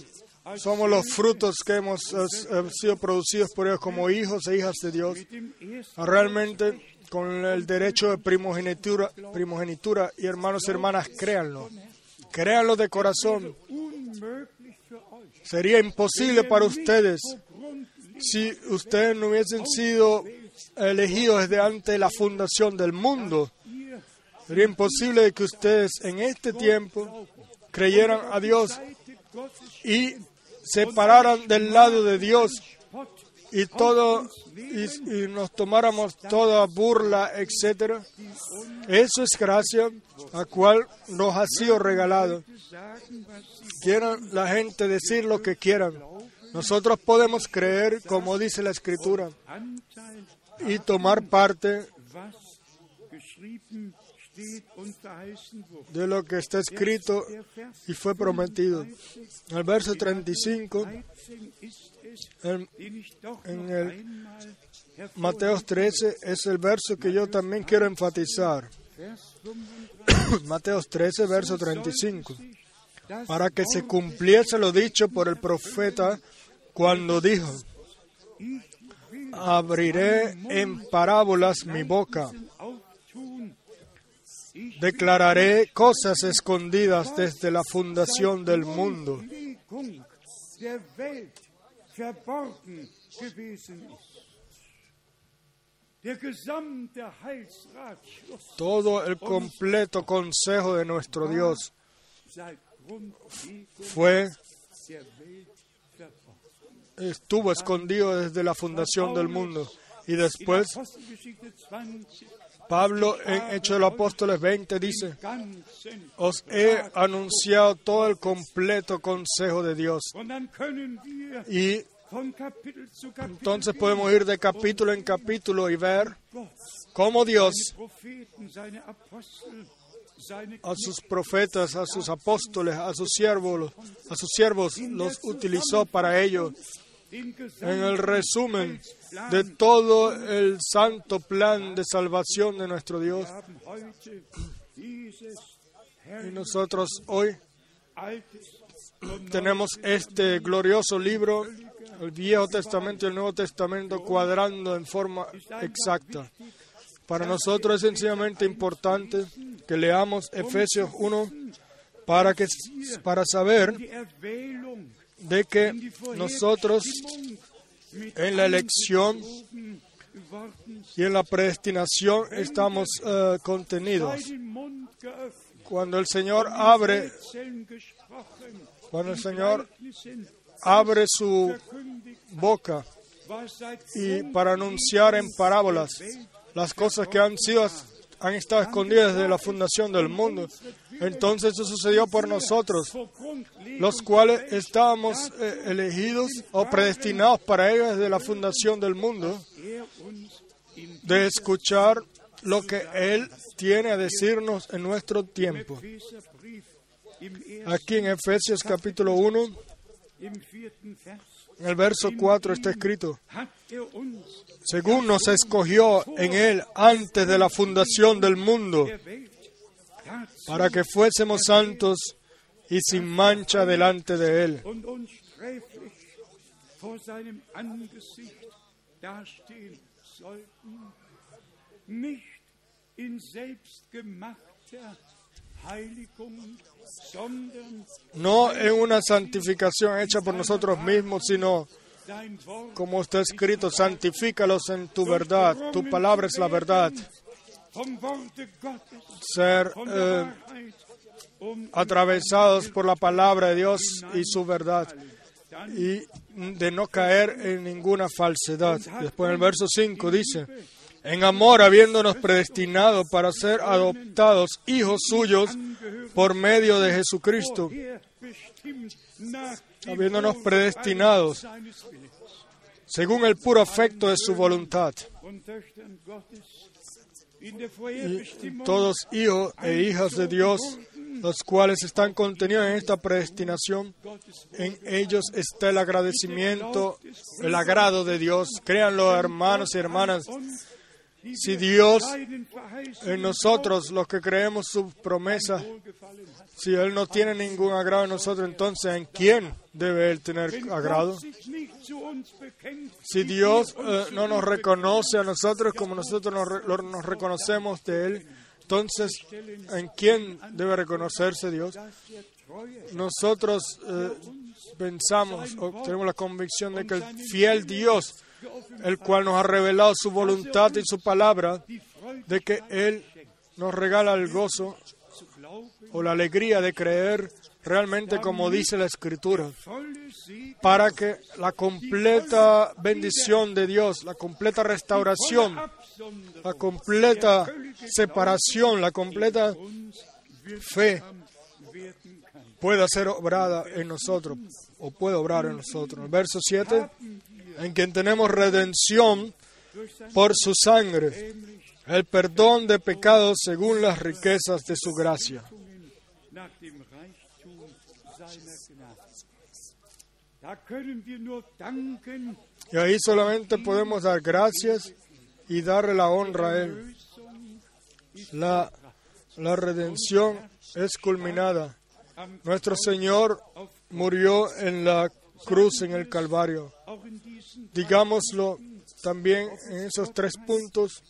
somos los frutos que hemos eh, sido producidos por Dios como hijos e hijas de Dios. Realmente con el derecho de primogenitura, primogenitura y hermanos y hermanas, créanlo. Créanlo de corazón. Sería imposible para ustedes si ustedes no hubiesen sido elegidos desde antes de la fundación del mundo. Sería imposible que ustedes en este tiempo creyeran a Dios y se pararan del lado de Dios y todo y, y nos tomáramos toda burla, etcétera. Eso es gracia a cual nos ha sido regalado. Quieran la gente decir lo que quieran. Nosotros podemos creer como dice la Escritura y tomar parte de lo que está escrito y fue prometido. El verso 35, 13 ist es, en el Mateos 13, es el verso que yo también quiero enfatizar. Vers 35, Mateos 13, verso 35. das Para que se cumpliese lo dicho por el profeta cuando dijo, abriré en parábolas mi boca, declararé cosas escondidas desde la fundación del mundo. Todo el completo consejo de nuestro Dios fue, estuvo escondido desde la fundación del mundo. Y después, Apostelgeschichte 20, Pablo en Hechos de los Apóstoles 20 dice, os he anunciado todo el completo consejo de Dios. Y entonces podemos ir de capítulo en capítulo y ver cómo Dios a sus profetas, a sus apóstoles, a sus siervos, a sus siervos los utilizó para ello. En el resumen de todo el santo plan de salvación de nuestro Dios. Y nosotros hoy tenemos este glorioso libro, el Viejo Testamento y el Nuevo Testamento, cuadrando en forma exacta. Para nosotros es sencillamente importante que leamos Efesios 1 para, que, para saber de que nosotros en la elección y en la predestinación estamos eh, contenidos. Cuando el Señor abre, cuando el Señor abre su boca y para anunciar en parábolas las cosas que han sido han estado escondidas desde la fundación del mundo. Entonces eso sucedió por nosotros, los cuales estábamos eh, elegidos o predestinados para ello desde la fundación del mundo, de escuchar lo que Él tiene a decirnos en nuestro tiempo. Aquí en Efesios capítulo 1, im vierten Vers en el verso 4 está escrito, según nos escogió en Él antes de la fundación del mundo, para que fuésemos santos y sin mancha delante de Él. no en una santificación hecha por nosotros mismos, sino como está escrito, santifícalos en tu verdad, tu palabra es la verdad. Ser eh, atravesados por la palabra de Dios y su verdad y de no caer en ninguna falsedad. Después en el verso 5 dice, en amor habiéndonos predestinado para ser adoptados hijos suyos por medio de Jesucristo, habiéndonos predestinados según el puro afecto de su voluntad. Todos hijos e hijas de Dios, los cuales están contenidos en esta predestinación, en ellos está el agradecimiento, el agrado de Dios. Créanlo, hermanos y hermanas, si Dios en nosotros, los que creemos su promesa, wohlgefallen hat. si Él no tiene ningún agrado en nosotros, entonces ¿en quién debe Él tener agrado? Si Dios eh, no nos reconoce a nosotros como nosotros nos, reconocemos de Él, entonces ¿en quién debe reconocerse Dios? Nosotros eh, pensamos o tenemos la convicción de que el fiel Dios, el cual nos ha revelado su voluntad y su palabra, de que Él nos regala el gozo o la alegría de creer realmente como dice la Escritura, para que la completa bendición de Dios, la completa restauración, la completa separación, la completa fe pueda ser obrada en nosotros o puede obrar en nosotros. Verso 7, en quien tenemos redención por su sangre, el perdón de pecados según las riquezas de su gracia. Y ahí solamente podemos dar gracias y darle la honra a Él. La, la redención es culminada. Nuestro Señor murió en la cruz en el Calvario. Digámoslo también en esos tres puntos,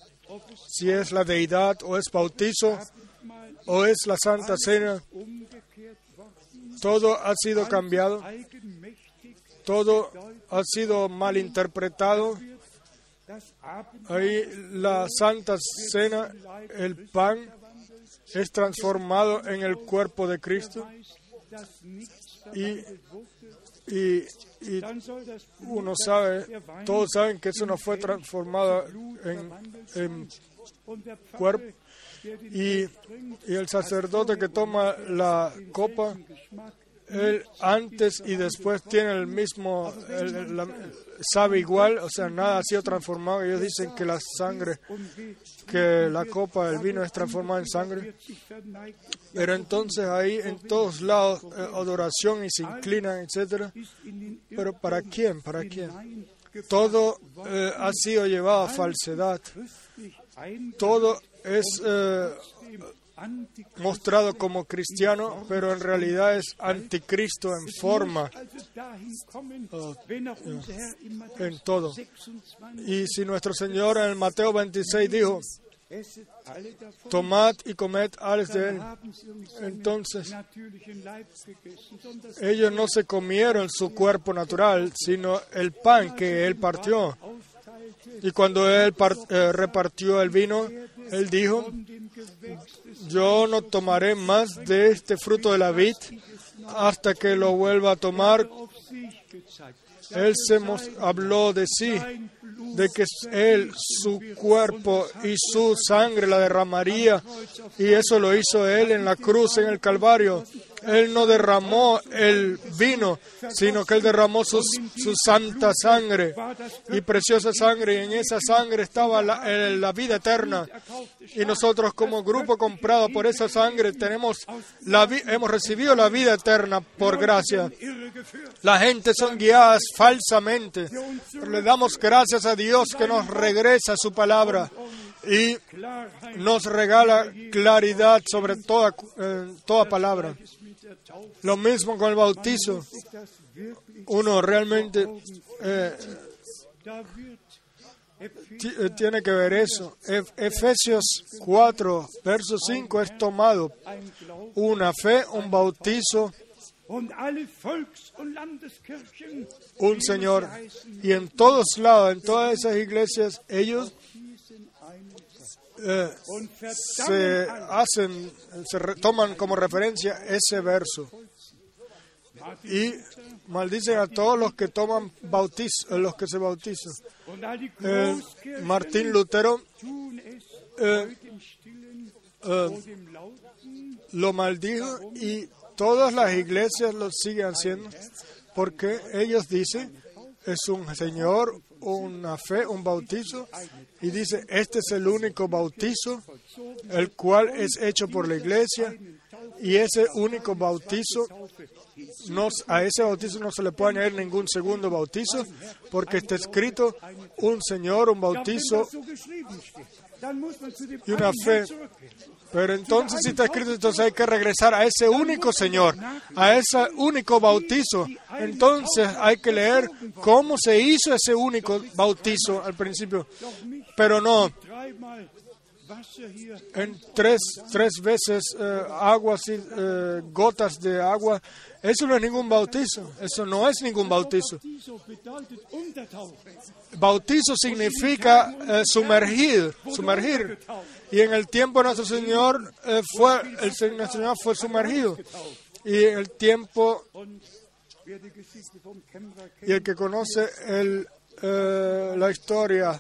si es la deidad o es bautizo o es la Santa Cena, todo ha sido cambiado, todo ha sido malinterpretado. Ahí la Santa Cena, el pan, es transformado en el cuerpo de Cristo y, y, y uno sabe, todos saben que eso no fue transformado en, en cuerpo. Y, y el sacerdote que toma la copa, él antes y después tiene el mismo, el- el- la- sabe igual, o sea, nada ha sido transformado. Ellos dicen que la sangre, que la copa, el vino es transformado en sangre. Pero entonces ahí en todos lados eh, adoración y se inclinan, etcétera. Pero ¿para quién? ¿Para quién? Todo eh, ha sido llevado a falsedad. Todo es eh. Mostrado como cristiano, pero en realidad es anticristo en forma, Matthäus en todo. 26 Y si nuestro Señor en Mateo 26 dijo, tomad y comed ales de él, entonces ellos no se comieron su cuerpo natural, sino el pan que él partió. Y cuando él eh, repartió el vino, él dijo, yo no tomaré más de este fruto de la vid hasta que lo vuelva a tomar. Él se habló de sí, de que él, su cuerpo y su sangre la derramaría. Y eso lo hizo él en la cruz, en el Calvario. Él no derramó el vino, sino que él derramó su, santa sangre y preciosa sangre. Y en esa sangre estaba la, la vida eterna. Y nosotros como grupo comprado por esa sangre tenemos la hemos recibido la vida eterna por gracia. La gente son guiadas falsamente. Pero le damos gracias a Dios que nos regresa su palabra y nos regala claridad sobre toda, eh, toda palabra. Lo mismo con el bautizo. Uno realmente eh, eh, tiene que ver eso. Ef- Efesios 4, verso 5 es tomado una fe, un bautizo, un Señor. Y en todos lados, en todas esas iglesias, ellos eh, se hacen, se re- toman como referencia ese verso. Y maldicen a todos los que toman bautizo, eh, los que se bautizan. Eh, Martín Lutero eh, lo maldijo y todas las iglesias lo siguen haciendo porque ellos dicen es un Señor, una fe, un bautizo y dice este es el único bautizo el cual es hecho por la iglesia y ese único bautizo no, a ese bautizo no se le puede añadir ningún segundo bautizo porque está escrito un Señor, un bautizo y una fe. Pero entonces si está escrito, entonces hay que regresar a ese único Señor, a ese único bautizo. Entonces hay que leer cómo se hizo ese único bautizo al principio. Pero no en tres, tres veces eh, agua, así, eh, gotas de agua. Eso no es ningún bautizo. Eso no es ningún bautizo. Bautizo significa eh, sumergir, sumergir. Y en el tiempo nuestro Señor eh, fue, el Señor fue sumergido. Y en el tiempo, y el que conoce el, la historia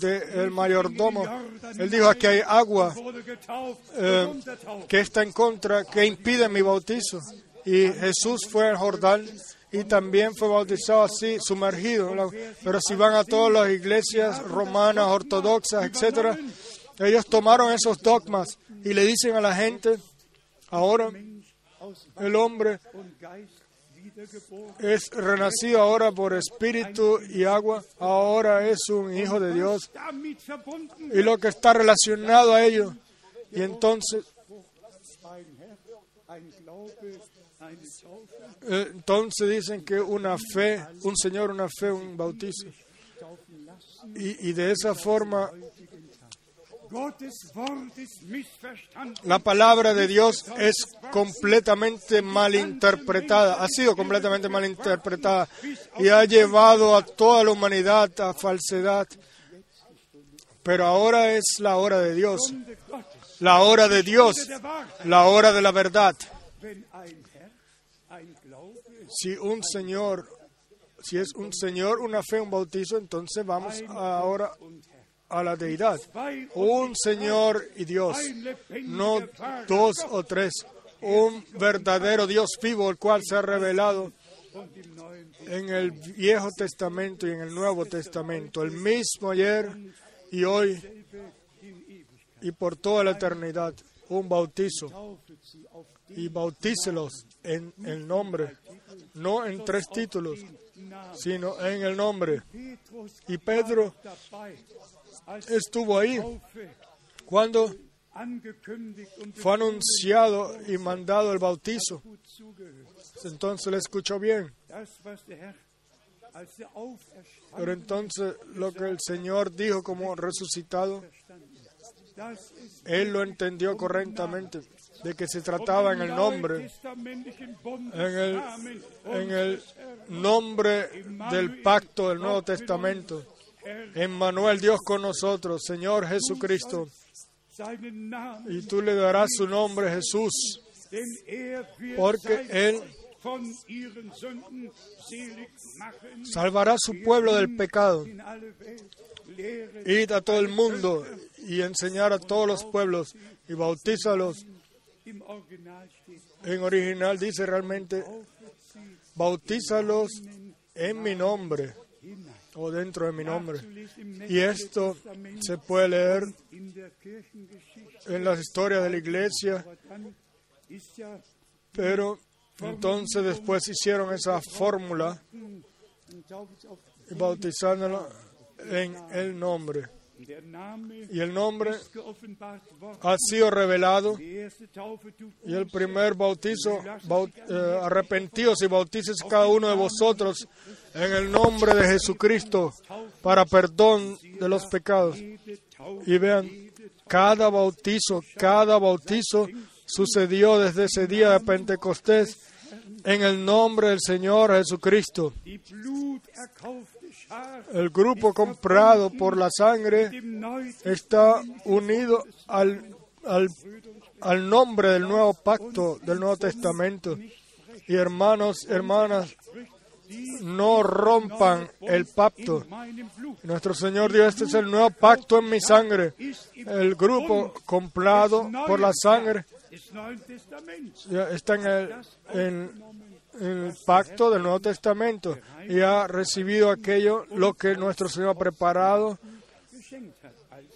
del mayordomo, él dijo aquí hay agua eh, que está en contra, que impide mi bautizo. Y Jesús fue al Jordán y también fue bautizado así, sumergido. Pero si van a todas las iglesias romanas, ortodoxas, etcétera, ellos tomaron esos dogmas y le dicen a la gente, ahora el hombre. Es renacido ahora por espíritu y agua, ahora es un hijo de Dios. Y lo que está relacionado a ello. Y entonces Entonces dicen que una fe, un Señor, una fe, un bautizo. Y, y de esa forma la palabra de Dios es completamente malinterpretada, ha sido completamente malinterpretada y ha llevado a toda la humanidad a falsedad. Pero ahora es la hora de Dios, la hora de Dios, la hora de la verdad. Si un Señor, si es un Señor, una fe, un bautizo, entonces vamos ahora a la deidad. Un Señor y Dios, no dos o tres, un verdadero Dios vivo, el cual se ha revelado en el Viejo Testamento y en el Nuevo Testamento, el mismo ayer y hoy y por toda la eternidad, un bautizo y bautícelos en el nombre, no en tres títulos, sino en el nombre. Y Pedro estuvo ahí cuando fue anunciado y mandado el bautizo. Entonces le escuchó bien. Pero entonces lo que el Señor dijo como resucitado, él lo entendió correctamente, de que se trataba en el nombre, en el nombre del pacto del Nuevo Testamento. Emmanuel, Dios con nosotros, Señor Jesucristo, y tú le darás su nombre Jesús, porque Él salvará a su pueblo del pecado. Id a todo el mundo y enseñar a todos los pueblos y bautízalos. En original dice realmente, bautízalos en mi nombre. O dentro de mi nombre. Y esto se puede leer en las historias de la iglesia, pero entonces después hicieron esa fórmula bautizándolo en el nombre. Y el nombre ha sido revelado y el primer bautizo, bau- eh, y bautícese cada uno de vosotros en el nombre de Jesucristo para perdón de los pecados. Y vean, cada bautizo, cada bautizo sucedió desde ese día de Pentecostés en el nombre del Señor Jesucristo. El grupo comprado por la sangre está unido al, al, al nombre del nuevo pacto, del Nuevo Testamento. Y hermanos, hermanas, no rompan el pacto. Nuestro Señor Dios, este es el nuevo pacto en mi sangre. El grupo comprado por la sangre está en el, en el pacto del Nuevo Testamento y ha recibido aquello lo que nuestro Señor ha preparado,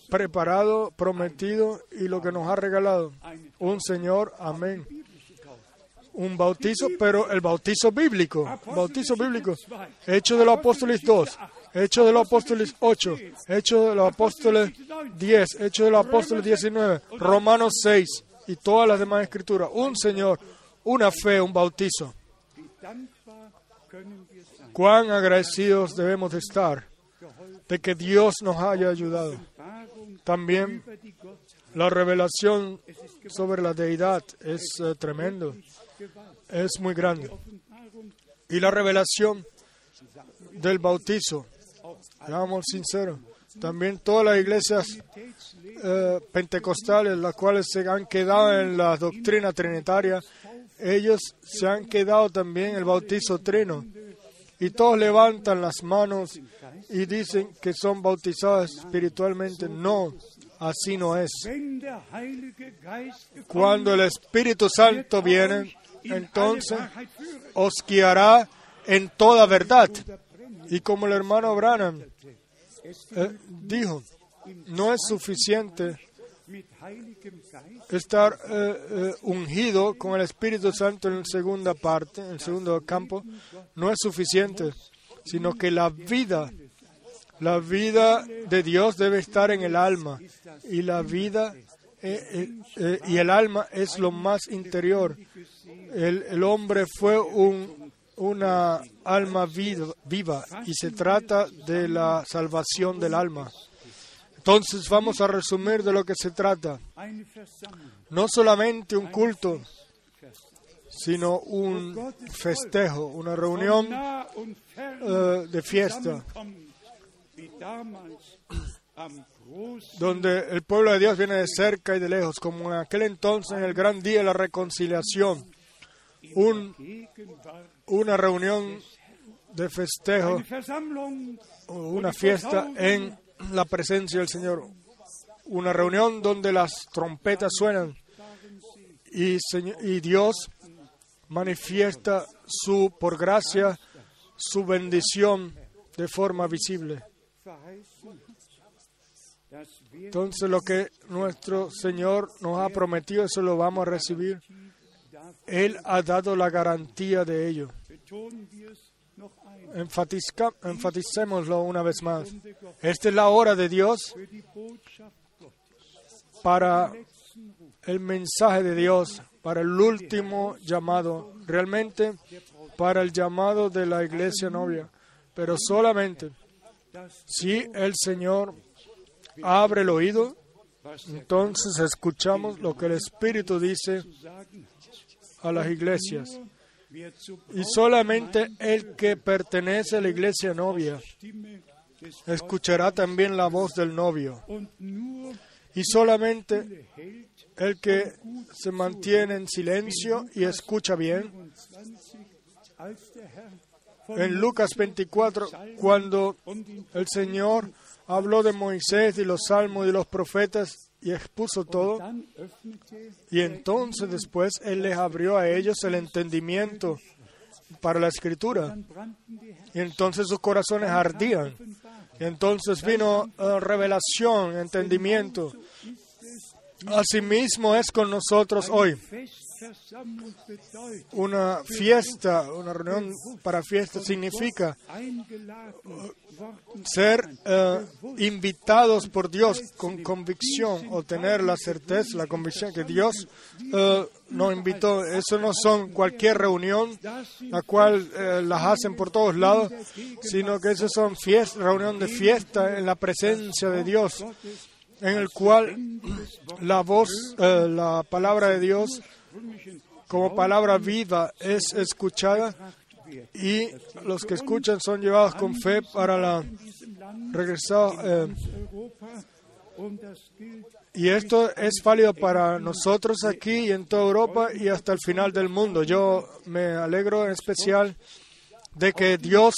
preparado, prometido y lo que nos ha regalado. Un Señor, amén. Un bautizo, pero el bautizo bíblico, bautizo bíblico. Hechos de los Apóstoles 2, Hechos de los Apóstoles 8, Hechos de los Apóstoles 10, Hechos de los Apóstoles 19, Romanos 6 y todas las demás escrituras. Un Señor, una fe, un bautizo. Cuán agradecidos debemos de estar de que Dios nos haya ayudado. También la revelación sobre la deidad es eh, tremendo, es muy grande. Y la revelación del bautizo, seamos sinceros, también todas las iglesias eh, pentecostales, las cuales se han quedado en la doctrina trinitaria, ellos se han quedado también el bautizo trino. Y todos levantan las manos y dicen que son bautizados espiritualmente. No, así no es. Cuando el Espíritu Santo viene, entonces os guiará en toda verdad. Y como el hermano Branham eh, dijo, no es suficiente estar eh, eh, ungido con el Espíritu Santo en la segunda parte, en el segundo campo, no es suficiente, sino que la vida, la vida de Dios debe estar en el alma y la vida eh, y el alma es lo más interior. El, hombre fue un, una alma viva y se trata de la salvación del alma. Entonces vamos a resumir de lo que se trata. No solamente un culto, sino un festejo, una reunión eh, de fiesta, donde el pueblo de Dios viene de cerca y de lejos, como en aquel entonces, en el gran día de la reconciliación, un, una reunión de festejo, una fiesta en la presencia del Señor, una reunión donde las trompetas suenan y, Dios manifiesta su, por gracia, su bendición de forma visible. Entonces lo que nuestro Señor nos ha prometido, eso lo vamos a recibir. Él ha dado la garantía de ello. Enfatizca- enfaticémoslo una vez más. Esta es la hora de Dios para el mensaje de Dios, para el último llamado, realmente para el llamado de la iglesia novia. Pero solamente si el Señor abre el oído, entonces escuchamos lo que el Espíritu dice a las iglesias. Y solamente el que pertenece a la iglesia novia escuchará también la voz del novio. Y solamente el que se mantiene en silencio y escucha bien. 24, als der Herr von En Lucas 24, cuando el Señor habló de Moisés y los salmos y los profetas y expuso todo, y entonces después Él les abrió a ellos el entendimiento para la escritura. Y entonces sus corazones ardían. Y entonces vino eh, revelación, entendimiento. Asimismo es con nosotros hoy. Una fiesta, una reunión para fiesta significa eingeladen ser eh, invitados por Dios con convicción o tener la certeza, la convicción que Dios eh, nos invitó. Eso no son cualquier reunión, la cual las hacen por todos lados, sino que eso son fiestas, reunión de fiesta en la presencia de Dios, en el cual la voz, la palabra de Dios como palabra viva es escuchada y los que escuchan son llevados con fe para la regresada. Eh, y esto es válido para nosotros aquí y en toda Europa y hasta el final del mundo. Yo me alegro en especial de que Dios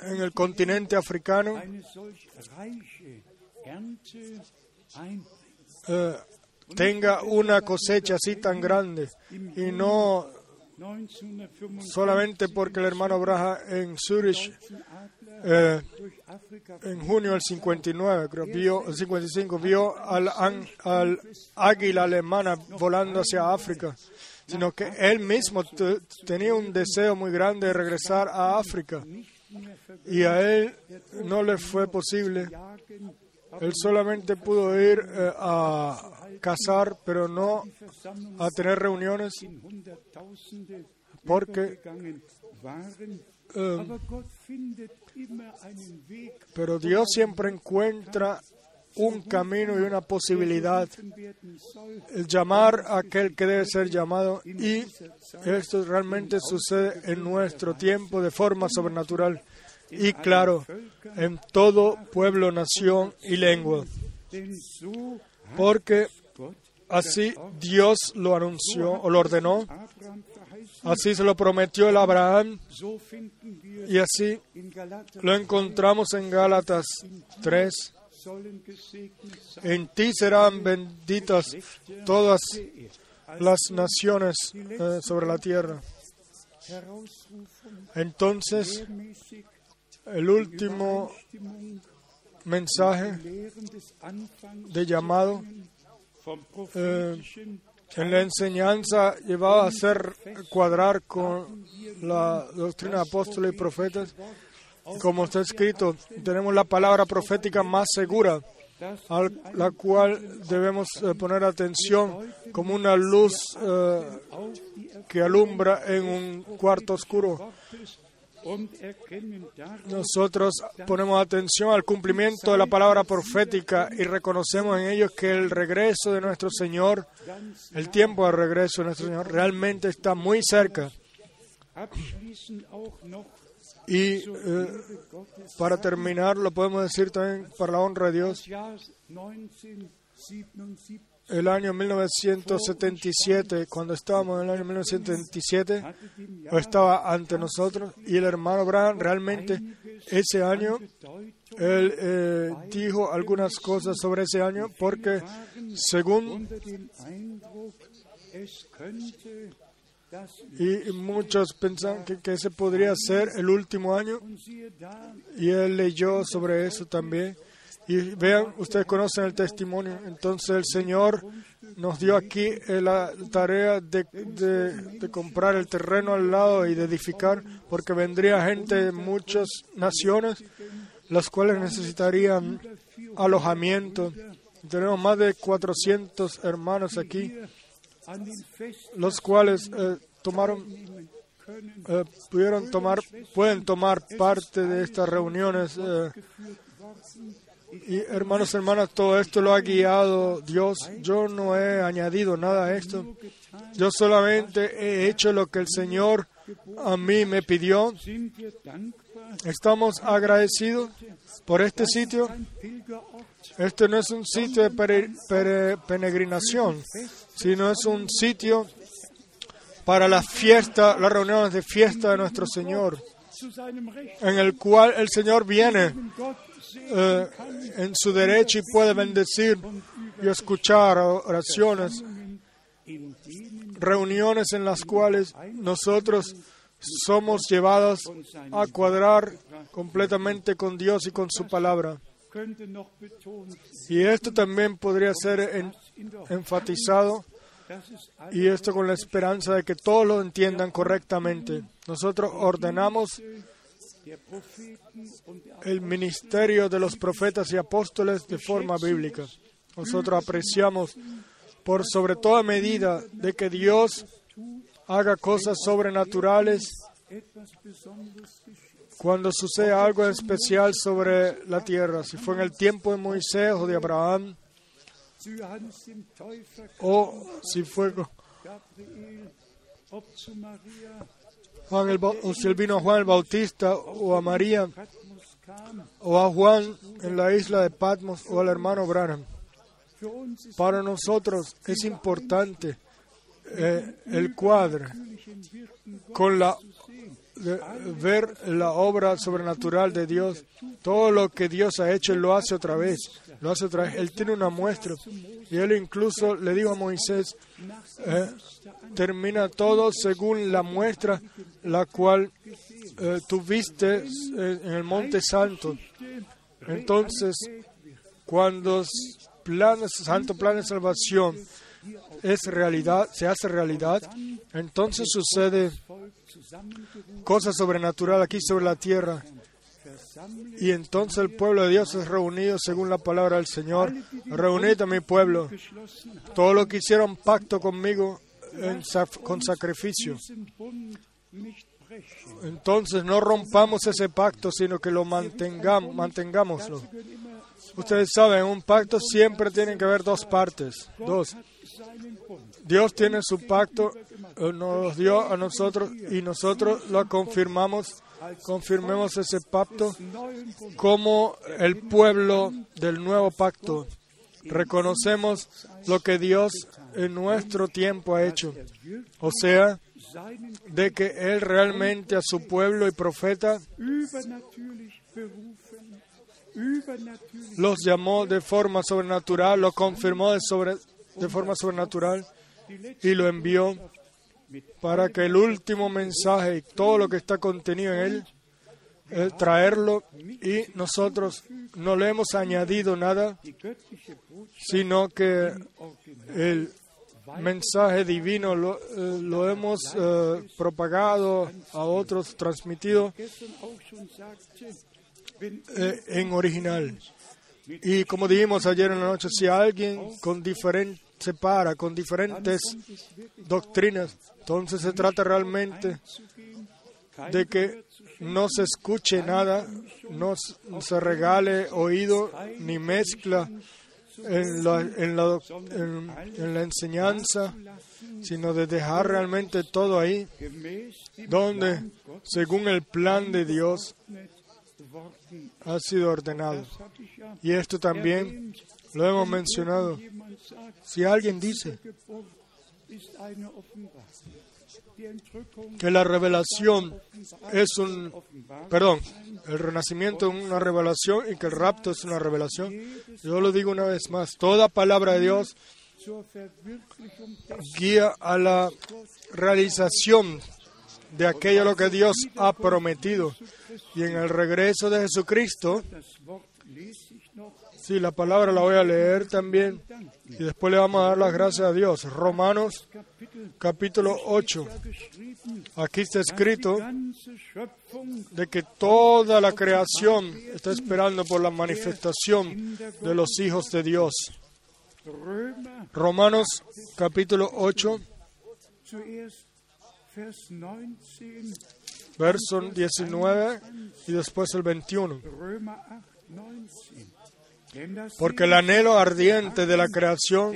en el continente africano eh, tenga una cosecha así tan grande y no solamente porque el hermano Braja en Zurich eh, en junio del 59, creo, vio, el 55, vio al, al águila alemana volando hacia África, sino que él mismo tenía un deseo muy grande de regresar a África y a él no le fue posible. Él solamente pudo ir eh, a, casar, pero no a tener reuniones, porque eh, pero Dios siempre encuentra un camino y una posibilidad, el llamar a aquel que debe ser llamado y esto realmente sucede en nuestro tiempo de forma sobrenatural y claro, en todo pueblo, nación y lengua. Porque Así Dios lo anunció o lo ordenó. Así se lo prometió el Abraham. Y así lo encontramos en Gálatas 3. En ti serán benditas todas las naciones eh, sobre la tierra. Entonces, el último mensaje de llamado eh, en la enseñanza llevaba a ser cuadrar con la doctrina de apóstoles y profetas. Como está escrito, tenemos la palabra profética más segura, a la cual debemos eh, poner atención como una luz eh, que alumbra en un cuarto oscuro. Nosotros ponemos atención al cumplimiento de la palabra profética y reconocemos en ellos que el regreso de nuestro Señor, el tiempo de regreso de nuestro Señor, realmente está muy cerca. Y eh, para terminar, lo podemos decir también para la honra de Dios, el año 1977, cuando estábamos en el año 1977, o estaba ante nosotros, y el hermano Abraham realmente ese año, él eh, dijo algunas cosas sobre ese año, porque según y muchos pensan que, que, ese podría ser el último año y él leyó sobre eso también y vean, ustedes conocen el testimonio. Entonces el Señor nos dio aquí eh, la tarea de, de, comprar el terreno al lado y de edificar, porque vendría gente de muchas naciones, las cuales necesitarían alojamiento. Tenemos más de 400 hermanos aquí, los cuales eh, tomaron eh, pudieron tomar, pueden tomar parte de estas reuniones y hermanos, hermanas, todo esto lo ha guiado Dios. Yo no he añadido nada a esto. Yo solamente he hecho lo que el Señor a mí me pidió. Estamos agradecidos por este sitio. Este no es un sitio de peregrinación, sino es un sitio para la fiesta, las reuniones de fiesta de nuestro Señor, en el cual el Señor viene eh, en su derecho y puede bendecir y escuchar oraciones, reuniones en las cuales nosotros somos llevados a cuadrar completamente con Dios y con su palabra. Y esto también podría ser enfatizado y esto con la esperanza de que todos lo entiendan correctamente. Nosotros ordenamos el ministerio de los profetas y apóstoles de forma bíblica. Nosotros apreciamos por sobre toda medida de que Dios haga cosas sobrenaturales cuando sucede algo especial sobre la tierra. Si fue en el tiempo de Moisés o de Abraham, o si fue Juan el, o a Juan el Bautista o a María o a Juan en la isla de Patmos o al hermano Branham. Para nosotros es importante eh, el cuadro con la ver la obra sobrenatural de Dios. Todo lo que Dios ha hecho, lo hace otra vez. Lo hace otra vez. Él tiene una muestra. Y Él incluso le dijo a Moisés, eh, termina todo según la muestra la cual eh, tú viste eh, en el Monte Santo. Entonces, cuando planes, santo plan de salvación es realidad, se hace realidad, entonces sucede Cosas sobrenatural aquí sobre la tierra. Y entonces el pueblo de Dios es reunido según la palabra del Señor. Reunid a mi pueblo. geschlossen haben, Todo lo que hicieron pacto conmigo con sacrificio. Entonces no rompamos ese pacto, sino que lo mantengamos, mantengámoslo. Ustedes saben, un pacto siempre tiene que haber dos partes. Dos. Dios tiene su pacto, eh, nos los dio a nosotros y nosotros lo confirmamos, confirmemos ese pacto como el pueblo del nuevo pacto. Reconocemos lo que Dios en nuestro tiempo ha hecho, o sea, de que Él realmente a su pueblo y profeta los llamó de forma sobrenatural, lo confirmó de, sobre- de forma sobrenatural y lo envió para que el último mensaje y todo lo que está contenido en él, eh, traerlo y nosotros no le hemos añadido nada, sino que el mensaje divino lo, eh, lo hemos eh, propagado a otros, transmitido en original. Y como dijimos ayer en la noche, si alguien con diferen- se para con diferentes doctrinas, entonces se trata realmente de que no se escuche nada, no se regale oído ni mezcla en la, en la, en- la enseñanza, sino de dejar realmente todo ahí, donde, según el plan de Dios, ha sido ordenado. Y esto también lo hemos mencionado. Si alguien dice que la revelación es un, perdón, el renacimiento es una revelación y que el rapto es una revelación, yo lo digo una vez más, toda palabra de Dios guía a la realización de aquello lo que Dios ha prometido. Y en el regreso de Jesucristo, sí, la palabra la voy a leer también y después le vamos a dar las gracias a Dios. Romanos capítulo 8, da geschrieben, aquí está escrito de que toda la creación está esperando por la manifestación de los hijos de Dios. Romanos capítulo 8, zuerst Vers 19, verso 19 y después el 21. Porque el anhelo ardiente de la creación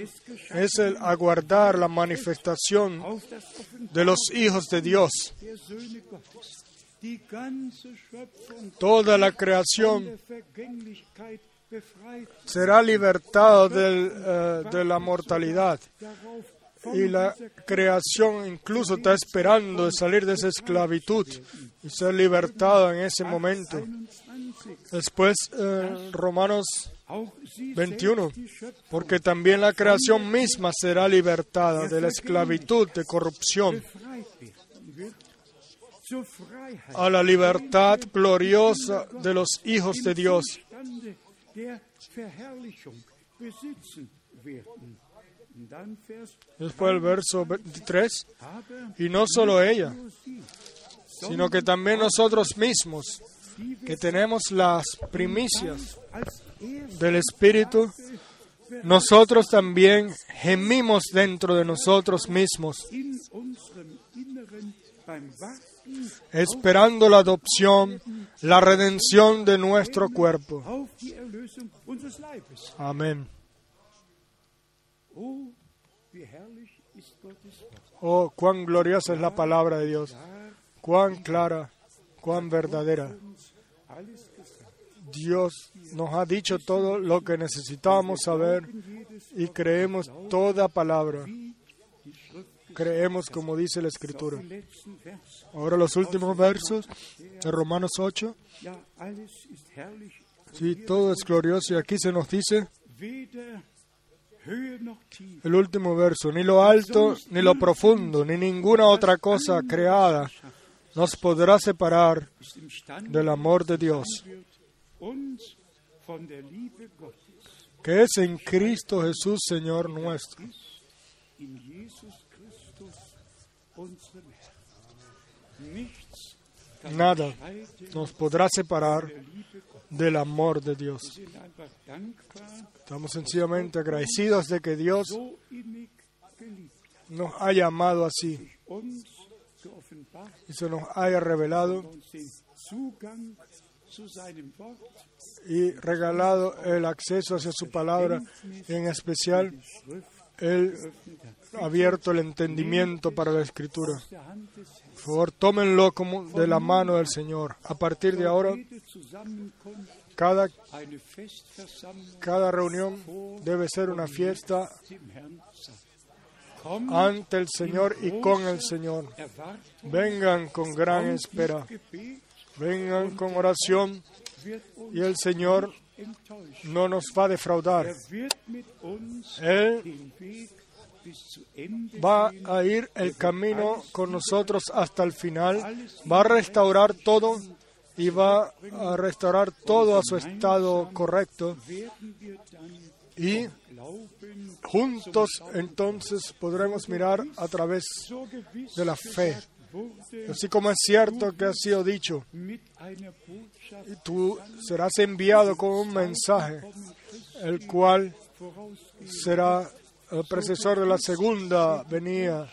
es el aguardar la manifestación de los hijos de Dios. Toda la creación será libertada del, eh, de la mortalidad. Y la creación incluso está esperando de salir de esa esclavitud y ser libertada en ese momento. 21. Después, eh, Romanos 21, selbst, die Schöpfung, porque también la creación misma será libertada de la esclavitud, de corrupción, a la libertad gloriosa de los hijos de Dios. Después el verso 23, aber y no solo ella, sino que también nosotros mismos, que tenemos las primicias del Espíritu, nosotros también gemimos dentro de nosotros mismos, esperando la adopción, la redención de nuestro cuerpo. Amén. Oh, cuán gloriosa es la palabra de Dios, cuán clara, cuán verdadera. Dios nos ha dicho todo lo que necesitábamos saber y creemos toda palabra. Creemos como dice la Escritura. Ahora los últimos versos de Romanos 8. Sí, todo es glorioso y aquí se nos dice el último verso, ni lo alto, ni lo profundo, ni ninguna otra cosa creada nos podrá separar del amor de Dios, que es en Cristo Jesús, Señor nuestro. Nada nos podrá separar del amor de Dios. Estamos sencillamente agradecidos de que Dios nos haya llamado así y se nos haya revelado y regalado el acceso hacia su palabra, en especial ha abierto el entendimiento para la escritura. Por favor, tómenlo como de la mano del Señor. A partir de ahora, cada, cada reunión debe ser una fiesta ante el Señor y con el Señor. Vengan con gran espera. Vengan con oración y el Señor no nos va a defraudar. Él va a ir el camino con nosotros hasta el final, va a restaurar todo y va a restaurar todo a su estado correcto. Y juntos entonces podremos mirar a través de la fe. Así como es cierto que ha sido dicho, tú serás enviado con un mensaje, el cual será el precesor de la segunda venida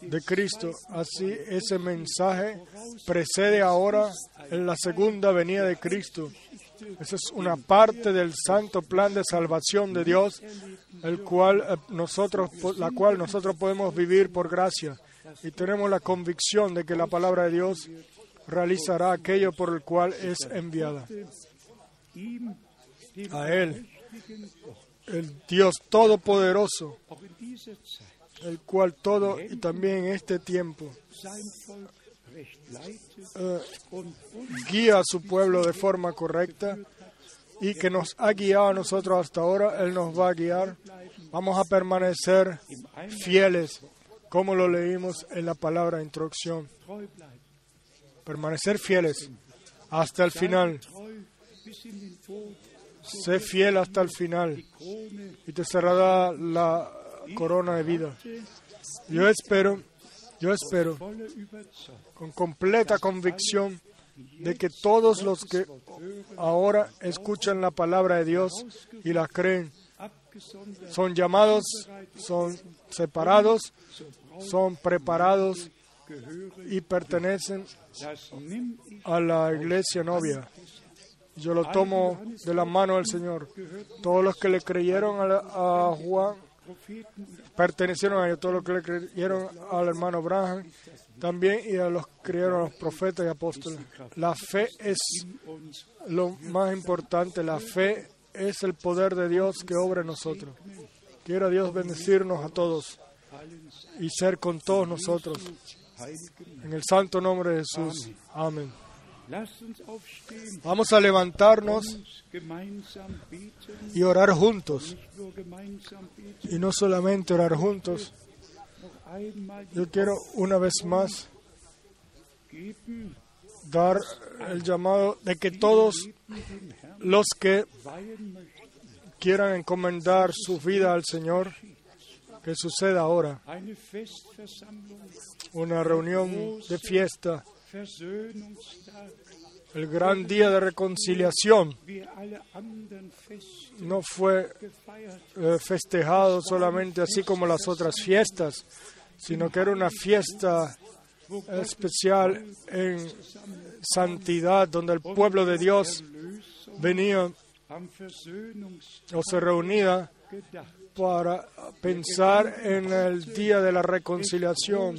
de Cristo. Así ese mensaje precede ahora en la segunda venida de Cristo. Esa es una parte del santo plan de salvación de Dios, el cual eh, nosotros, la cual nosotros podemos vivir por gracia. Y tenemos la convicción de que la palabra de Dios realizará aquello por el cual es enviada. A Él, el Dios Todopoderoso, el cual todo y también en este tiempo eh, guía a su pueblo de forma correcta y que nos ha guiado a nosotros hasta ahora, Él nos va a guiar. Vamos a permanecer fieles, como lo leímos en la palabra introducción. Permanecer fieles hasta el final. Sé fiel hasta el final y te cerrará la corona de vida. Yo espero, yo espero con completa convicción de que todos los que ahora escuchan la palabra de Dios y la creen son llamados, son separados, son preparados y pertenecen a la iglesia novia. Yo lo tomo de la mano del Señor. Todos los que le creyeron a, Juan pertenecieron a ellos, todos los que le creyeron al hermano Abraham también y a los que creyeron a los profetas y apóstoles. La fe es lo más importante, la fe es el poder de Dios que obra en nosotros. Quiera Dios bendecirnos a todos y ser con todos nosotros. En el santo nombre de Jesús. Amén. Vamos a levantarnos y orar juntos. Y no solamente orar juntos. Yo quiero una vez más dar el llamado de que todos los que quieran encomendar su vida al Señor, que suceda ahora. Una reunión de fiesta el gran día de reconciliación no fue eh, festejado solamente así como las otras fiestas, sino que era una fiesta especial en santidad, donde el pueblo de Dios venía o se reunía. Para pensar en el día de la reconciliación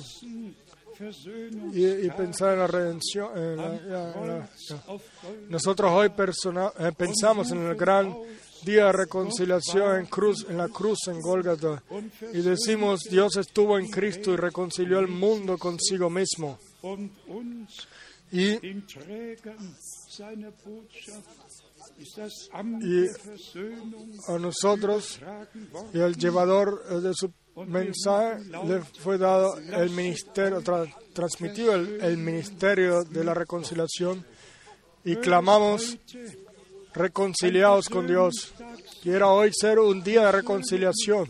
y, pensar en la redención. Nosotros hoy eh, pensamos en el gran día de reconciliación en, cruz, en la cruz en Gólgata y decimos Dios estuvo en Cristo y reconcilió el mundo consigo mismo. Y Y- a nosotros y al llevador de su mensaje le fue dado el ministerio, tra- transmitido el, el ministerio de la reconciliación y clamamos reconciliados con Dios. Quiera hoy ser un día de reconciliación,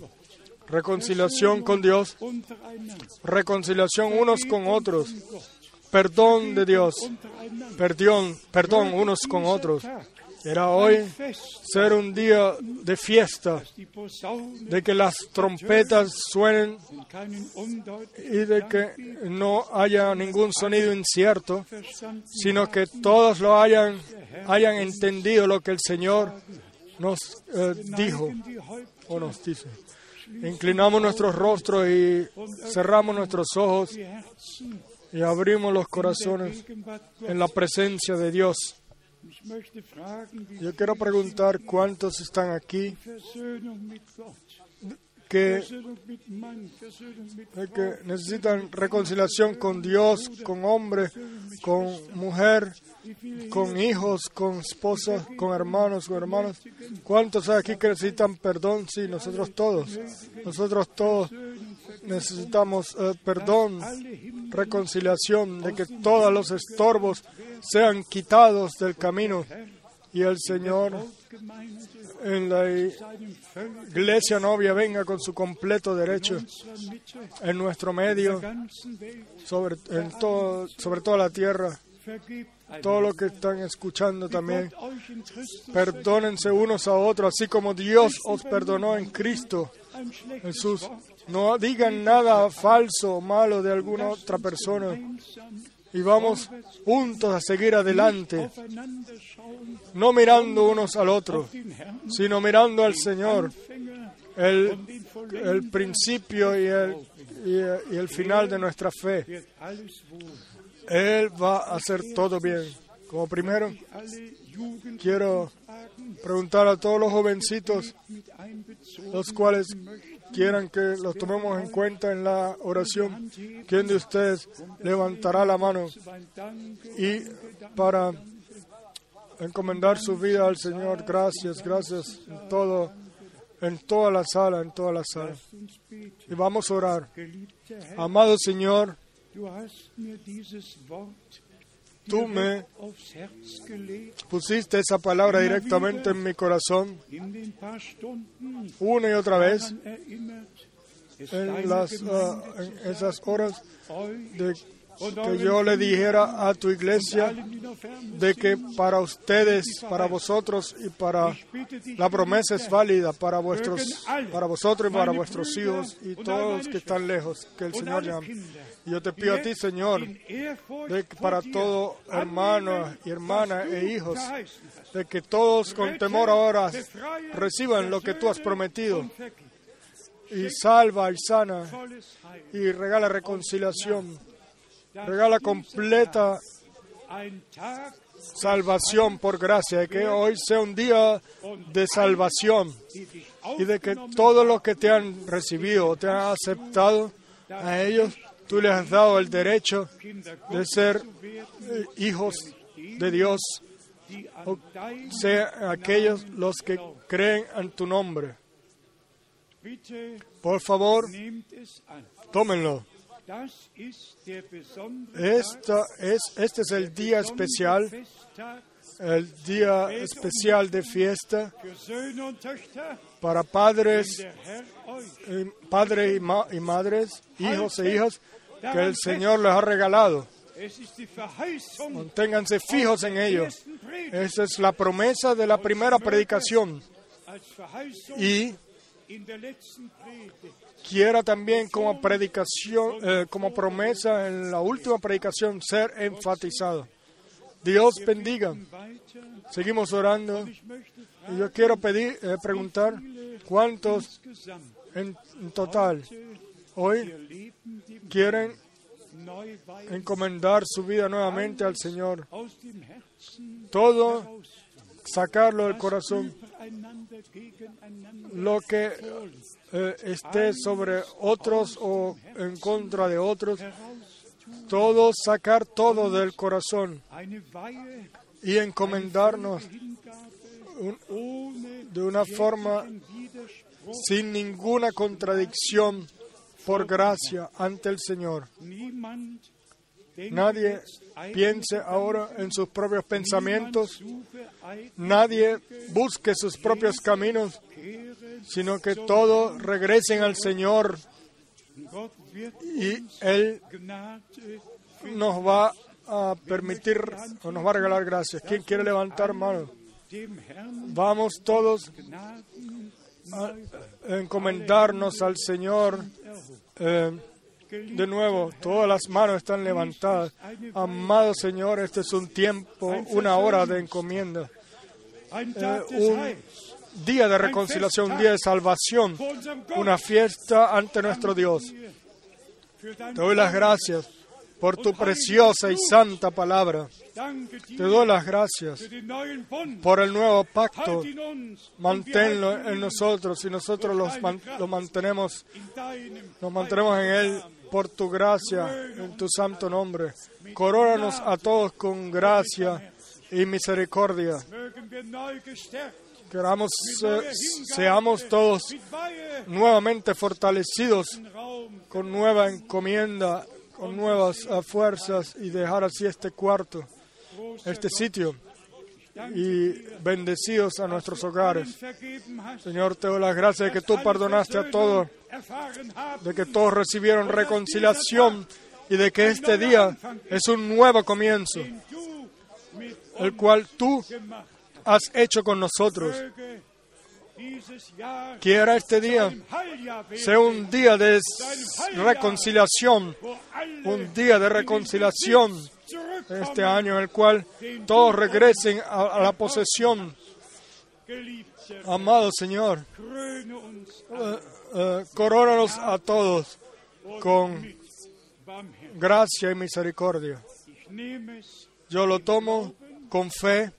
reconciliación con Dios, reconciliación unos con otros, perdón de Dios, perdón, perdón unos con otros. Era hoy ser un día de fiesta, de que las trompetas suenen y de que no haya ningún sonido incierto, sino que todos lo hayan, hayan entendido lo que el Señor nos eh, dijo o nos dice. Inclinamos nuestros rostros y cerramos nuestros ojos y abrimos los corazones en la presencia de Dios. Yo quiero preguntar cuántos están aquí que, que necesitan reconciliación con Dios, con hombre, con mujer, con hijos, con esposas, con hermanos, con hermanos. ¿Cuántos hay aquí que necesitan perdón? Sí, nosotros todos. Nosotros todos necesitamos eh, perdón, reconciliación, de que todos los estorbos sean quitados del camino y el Señor en la iglesia novia venga con su completo derecho en nuestro medio, sobre, en todo, sobre toda la tierra. Todo lo que están escuchando también, perdónense unos a otros, así como Dios os perdonó en Cristo. Jesús, no digan nada falso o malo de alguna otra persona y vamos juntos a seguir adelante, no mirando unos al otro, sino mirando al Señor, el, el principio y el, y, y el final de nuestra fe. Él va a hacer todo bien. Como primero, quiero preguntar a todos los jovencitos, los cuales quieran que los tomemos en cuenta en la oración, ¿quién de ustedes levantará la mano y para encomendar su vida al Señor? Gracias, gracias en todo, en toda la sala, en toda la sala. Y vamos a orar. Amado Señor, tú me pusiste esa palabra directamente en mi corazón una y otra vez en, las, ah, en esas horas de que yo le dijera a tu iglesia de que para ustedes, para vosotros y para la promesa es válida para vuestros, para vosotros y para vuestros hijos y todos los que están lejos, que el Señor. Kinder, Y yo te pido a ti, Señor, de que para todo hermano y hermana e hijos, de que todos con temor ahora reciban lo que tú has prometido y salva y sana y regala reconciliación, regala completa salvación por gracia, y que hoy sea un día de salvación y de que todo lo que te han recibido o te han aceptado a ellos, tú les has dado el derecho de ser eh, hijos de Dios, o sea aquellos los que creen en tu nombre. Por favor, tómenlo. Esta es, este es el día especial, el día especial de fiesta para padres, padres y, ma- y madres, hijos e hijas, que el Señor les ha regalado. Manténganse fijos en ello. ersten Predigt Esa es la promesa de la primera predicación. Y quiera también como predicación, eh, como promesa en la última predicación ser enfatizado. Dios bendiga. Seguimos orando. Y yo quiero pedir, eh, preguntar cuántos en, en total hoy quieren encomendar su vida nuevamente al Señor. Todo sacarlo del corazón, lo que eh, esté sobre otros o en contra de otros, todo sacar todo del corazón y encomendarnos de una forma sin ninguna contradicción por gracia ante el Señor. Nadie piense ahora en sus propios pensamientos, nadie busque sus propios caminos, sino que todos regresen al Señor y Él nos va a permitir o nos va a regalar gracias. ¿Quién quiere levantar mano? Vamos todos a encomendarnos al Señor. Eh, de nuevo, todas las manos están levantadas. Amado Señor, este es un tiempo, una hora de encomienda, eh, un día de reconciliación, un día de salvación, una fiesta ante nuestro Dios. Te doy las gracias por tu preciosa y santa palabra. Te doy las gracias por el nuevo pacto. Manténlo en nosotros y nosotros lo mantenemos, nos mantenemos en Él por tu gracia, en tu santo nombre. Corónanos a todos con gracia y misericordia. Queramos, eh, seamos todos nuevamente fortalecidos con nueva encomienda, con nuevas eh, fuerzas y dejar así este cuarto, este sitio y bendecidos a nuestros hogares. Señor, te doy las gracias de que tú perdonaste a todos, de que todos recibieron reconciliación y de que este día es un nuevo comienzo, el cual tú has hecho con nosotros. Quiera este día sea un día de reconciliación, un día de reconciliación este año en el cual todos regresen a, la posesión. Amado Señor, uns eh, eh, corónanos a todos con gracia y misericordia. Yo lo tomo con fe.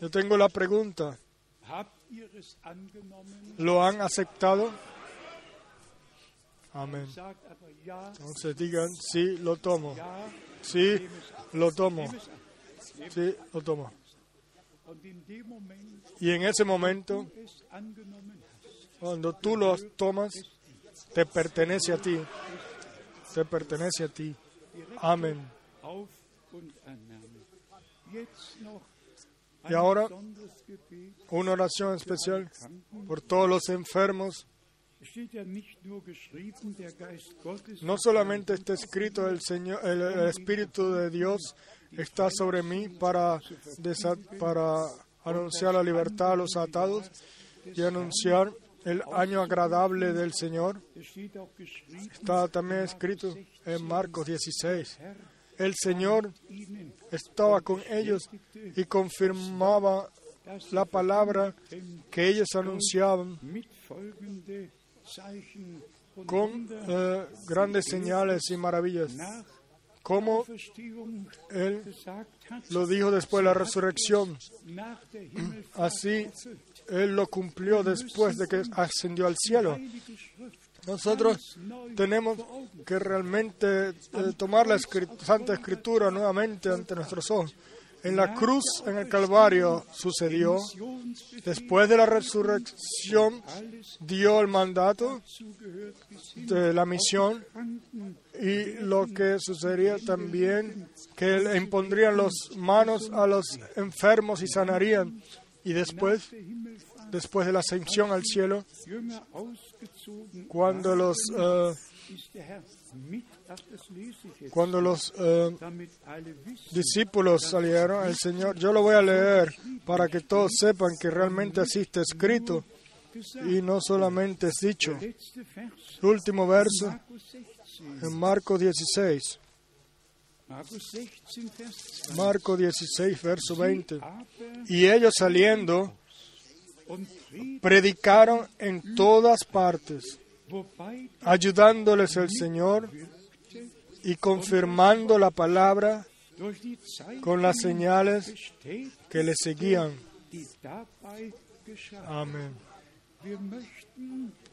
Yo tengo la pregunta? ¿lo han aceptado? Amén. Entonces digan, sí, lo tomo. Sí, lo tomo. Sí, lo tomo. Y en ese momento, cuando tú lo tomas, te pertenece a ti. Te pertenece a ti. Amén. Y ahora, una oración especial por todos los enfermos. No solamente está escrito el Señor, el, el Espíritu de Dios está sobre mí para, para anunciar la libertad a los atados y anunciar el año agradable del Señor. Está también escrito en Marcos 16. Herr El Señor estaba con ellos y confirmaba la palabra que ellos anunciaban con eh, grandes señales y maravillas. Como Él lo dijo después de la resurrección. Así Él lo cumplió después de que ascendió al cielo. Nosotros tenemos que realmente eh, tomar la Santa Escritura nuevamente ante nuestros ojos. En la cruz, en el Calvario, sucedió. Después de la resurrección, dio el mandato de la misión y lo que sucedería también, que le impondrían las manos a los enfermos y sanarían. Y después, después de la ascensión al cielo, cuando los eh, Cuando los eh, discípulos salieron, el Señor, yo lo voy a leer para que todos sepan que realmente así está escrito y no solamente es dicho. Último verso Markus 16. en Marco 16. Markus 16, Vers 2. Marco 16, verso 20. Aber Y ellos saliendo predicaron en todas partes, ayudándoles el Señor y confirmando la palabra con las señales que le seguían. Amén.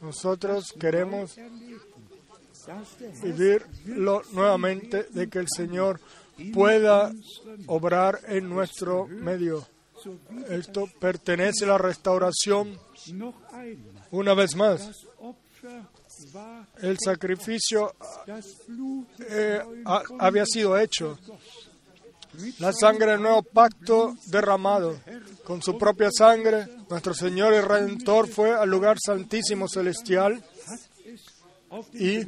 Nosotros queremos vivirlo nuevamente de que el Señor pueda obrar en nuestro medio. Esto pertenece a la restauración una vez más. El sacrificio eh, ha- había sido hecho. La sangre del nuevo pacto derramado. Con su propia sangre, nuestro Señor y Redentor fue al lugar santísimo celestial Y-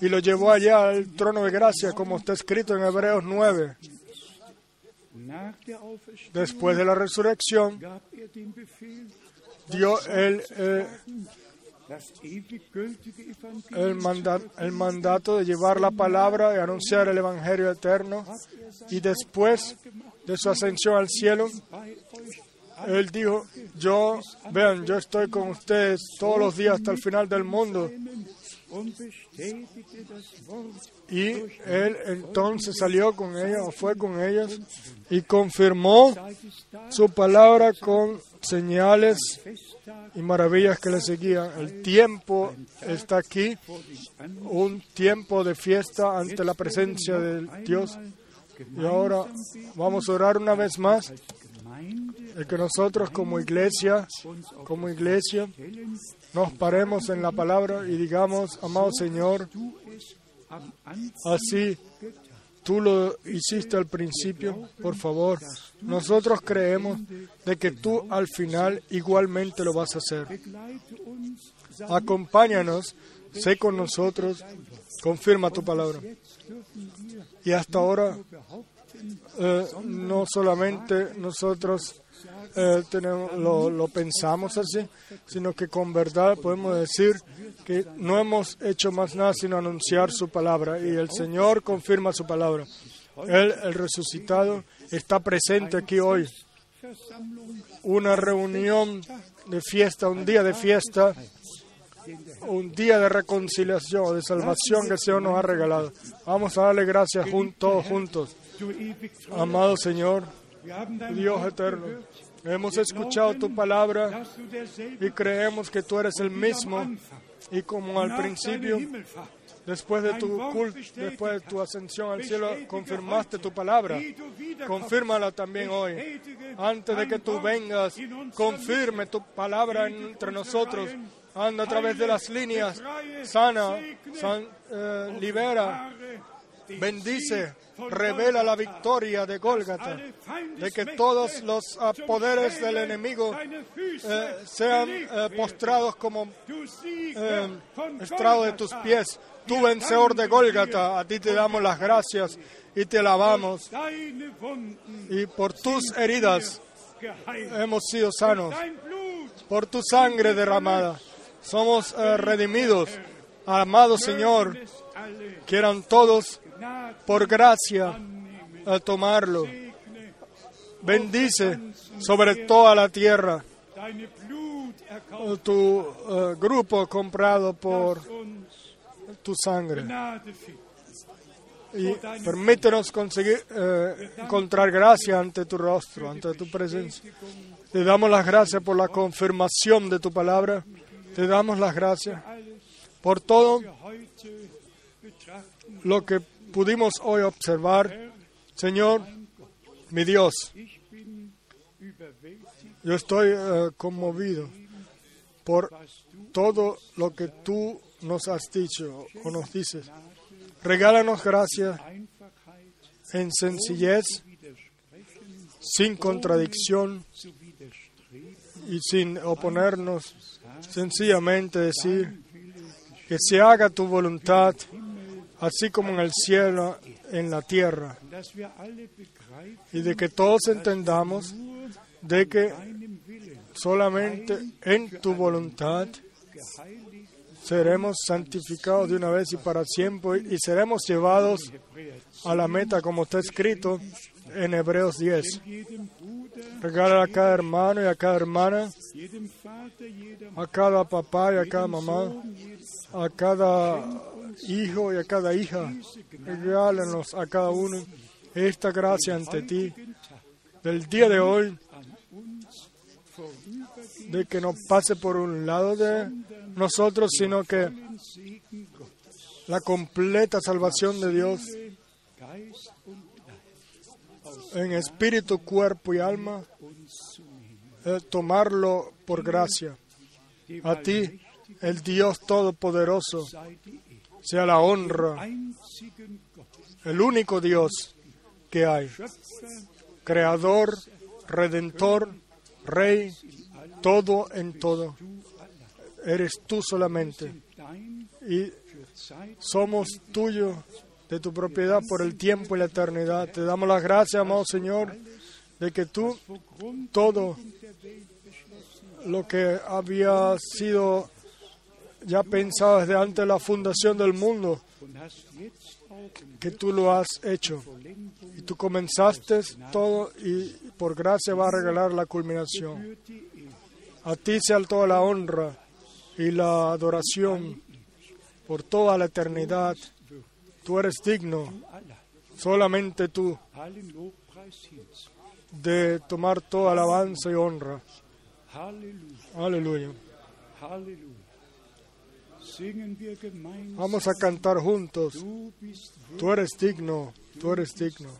y lo llevó allá al trono de gracia, como está escrito en Hebreos 9. Nach der Auferstehung Después de la resurrección, dio el, el, manda- el mandato de llevar la palabra y anunciar el Evangelio eterno. Y después de su ascensión al cielo, Él dijo, yo, vean, yo estoy con ustedes todos los días hasta el final del mundo. Y Él entonces salió con ellos, o fue con ellos, y confirmó su palabra con señales y maravillas que le seguían. El tiempo está aquí, un tiempo de fiesta ante la presencia de Dios. Y ahora vamos a orar una vez más, el que nosotros como iglesia, como iglesia, nos paremos en la palabra y digamos, amado Señor, así. Tú lo hiciste al principio, por favor. Nosotros creemos de que tú al final igualmente lo vas a hacer. Acompáñanos, sé con nosotros, confirma tu palabra. Y hasta ahora eh, no solamente nosotros eh, tenemos, lo, pensamos así, sino que con verdad podemos decir que no hemos hecho más nada sino anunciar su palabra y el Señor confirma su palabra. Él, el resucitado, está presente aquí hoy. Una reunión de fiesta, un día de fiesta, un día de reconciliación, de salvación que el Señor nos ha regalado. Vamos a darle gracias jun- todos juntos. Amado Señor, Dios eterno, hemos escuchado tu palabra y creemos que tú eres el mismo y como al principio, después de tu culto, después de tu ascensión al cielo, confirmaste tu palabra. Confírmala también hoy. Antes de que tú vengas, confirme tu palabra entre nosotros. Anda a través de las líneas, sana, san- eh, libera, bendice, revela la victoria de Gólgata, de que todos los poderes del enemigo eh, sean eh, postrados como eh, estrado de tus pies. Tú vencedor de Gólgata, a ti te damos las gracias y te alabamos. Y por tus heridas hemos sido sanos, por tu sangre derramada. Somos eh, redimidos. Amado Señor, quieran todos por gracia eh, tomarlo. Bendice sobre toda la tierra tu eh, grupo comprado por tu sangre. Y permítenos conseguir eh, encontrar gracia ante tu rostro, ante tu presencia. Te damos las gracias por la confirmación de tu palabra. Te damos las gracias por todo lo que pudimos hoy observar. Señor, mi Dios, yo estoy eh, conmovido por todo lo que tú nos has dicho o nos dices. Regálanos gracia en sencillez, sin contradicción y sin oponernos. Sencillamente decir, que se haga tu voluntad, así como en el cielo, en la tierra, y de que todos entendamos de que solamente en tu voluntad seremos santificados de una vez y para siempre y seremos llevados a la meta como está escrito en Hebreos 10. jedem Bruder, Regala a cada hermano y a cada hermana, a cada papá y a cada mamá, a cada hijo y a cada hija. Regálanos a cada uno esta gracia ante ti del día de hoy, de que no pase por un lado de nosotros, sino que la completa salvación de Dios en espíritu, cuerpo y alma, eh, tomarlo por gracia. A ti, el Dios Todopoderoso. Sea la honra, el único Dios que hay, Creador, Redentor, Rey, todo en todo. Eres tú solamente. Y somos tuyos de tu propiedad por el tiempo y la eternidad. Te damos las gracias, amado Señor, de que tú todo lo que había sido ya pensado desde antes de la fundación del mundo, que tú lo has hecho. Y tú comenzaste todo y por gracia va a regalar la culminación. A ti sea toda la honra y la adoración por toda la eternidad. Tú eres digno, solamente tú, de tomar toda alabanza y honra. Halleluja, Aleluya. Vamos a cantar juntos. Tú eres digno, tú eres digno.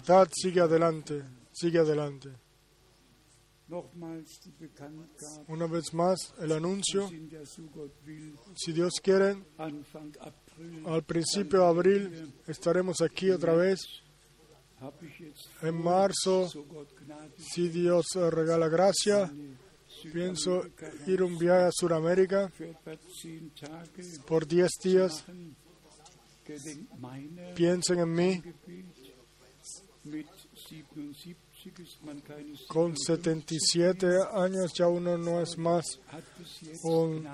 Verdad sigue adelante, sigue adelante. Una vez más, el anuncio, si Dios quiere, al principio de abril estaremos aquí otra vez. En marzo, si Dios eh, regala gracia, pienso ir un viaje a Sudamérica por 10 días. Piensen en mí, con 77 años ya uno no es más, un-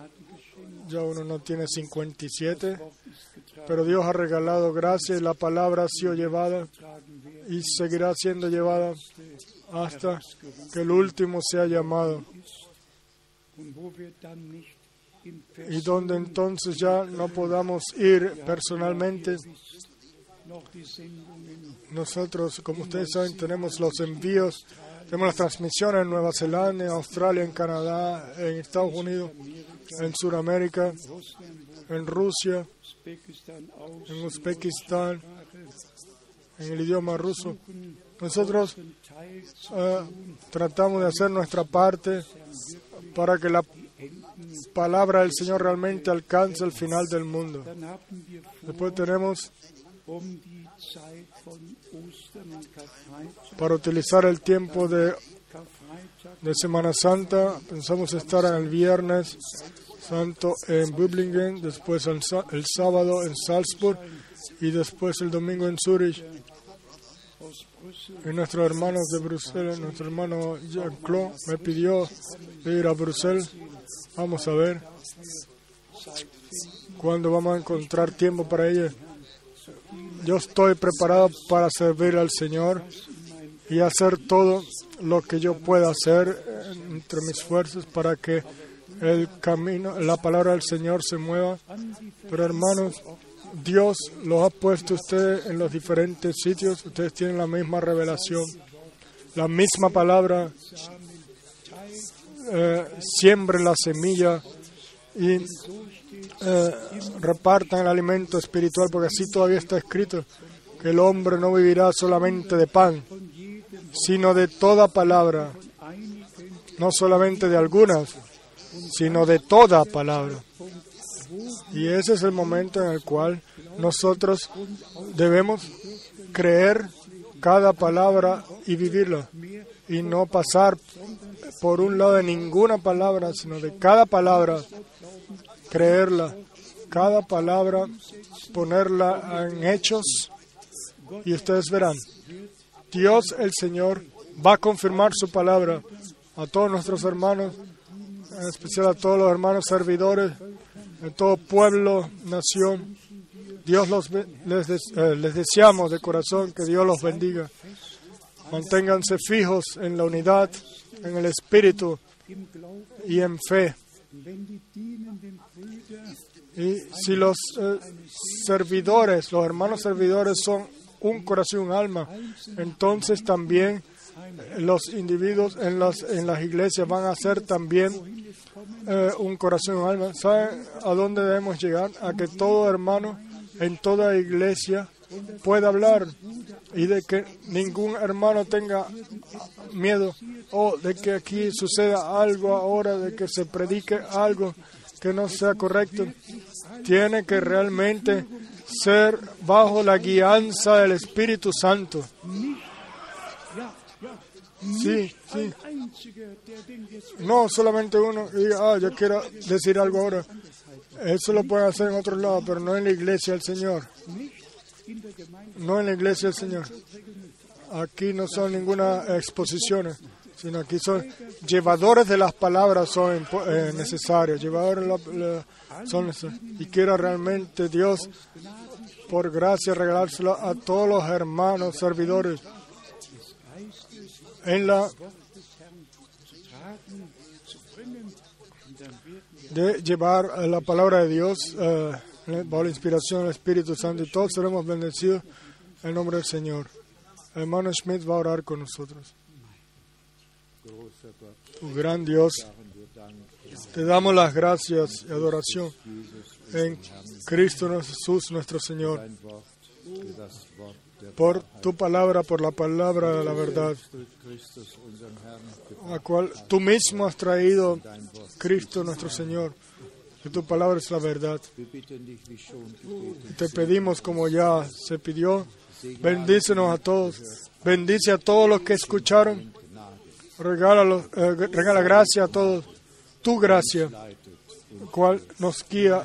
ya uno no tiene 57, Wort ist getragen, pero Dios ha regalado gracia y la palabra ha sido llevada y seguirá siendo llevada hasta que el último sea llamado. Y donde entonces ya no podamos ir personalmente, nosotros, como ustedes saben, tenemos los envíos, tenemos las transmisiones en Nueva Zelanda, en Australia, en Canadá, en Estados Unidos, en Sudamérica, en Rusia, en Uzbekistán, en el idioma ruso. Nosotros eh, tratamos de hacer nuestra parte para que la palabra del Señor realmente alcance el final del mundo. Después tenemos um para utilizar el tiempo de, de Semana Santa, pensamos estar el viernes santo en Büblingen, después el, el sábado en Salzburg y después el domingo en Zurich. Y nuestros hermanos de Bruselas, nuestro hermano Jean-Claude me pidió ir a Bruselas. Vamos a ver cuándo vamos a encontrar tiempo para ello. Yo estoy preparado para servir al Señor y hacer todo lo que yo pueda hacer entre mis fuerzas para que el camino, la palabra del Señor se mueva. Pero hermanos, Dios los ha puesto ustedes en los diferentes sitios. Ustedes tienen la misma revelación, la misma palabra. Eh, siembre la semilla y eh, repartan el alimento espiritual, porque así todavía está escrito que el hombre no vivirá solamente de pan, sino de toda palabra, no solamente de algunas, sino de toda palabra. Y ese es el momento en el cual nosotros debemos creer cada palabra y vivirla, y no pasar por un lado de ninguna palabra, sino de cada palabra, creerla, cada palabra, ponerla en hechos, y ustedes verán, Dios el Señor va a confirmar su palabra a todos nuestros hermanos, en especial a todos los hermanos servidores, de todo pueblo, nación. Dios los, les, eh, les deseamos de corazón que Dios los bendiga. Manténganse fijos en la unidad, en el espíritu y en fe. Y si los eh, servidores, los hermanos servidores son un corazón, un alma, entonces también los individuos en las, en las iglesias van a ser también eh, un corazón, un alma. ¿Saben a dónde debemos llegar? A que todo hermano en toda iglesia pueda hablar y de que ningún hermano tenga miedo o de que aquí suceda algo ahora, de que se predique algo que no sea correcto. Tiene que realmente ser bajo la guianza del Espíritu Santo. Sí, sí. No solamente uno diga, ah, yo quiero decir algo ahora. Eso lo puede hacer en otro lado, pero no en la iglesia del Señor. No en la iglesia del Señor. Aquí no son ninguna exposición, sino aquí son llevadores de las palabras son eh, necesarios. Llevadores son necesarios. Y quiero realmente Dios, por gracia, regalárselo a todos los hermanos servidores en la de llevar la palabra de Dios uh, bajo la inspiración del Espíritu Santo y todos seremos bendecidos en nombre del Señor. Hermano Schmidt va a orar con nosotros. Tu gran Dios, te damos las gracias y adoración en Cristo Jesús nuestro Señor por tu palabra, por la palabra de la verdad, a cual tú mismo has traído Cristo nuestro Señor, que tu palabra es la verdad. Te pedimos, como ya se pidió, bendícenos a todos, bendice a todos los que escucharon, regala, eh, regala gracia a todos, tu gracia, cual nos guía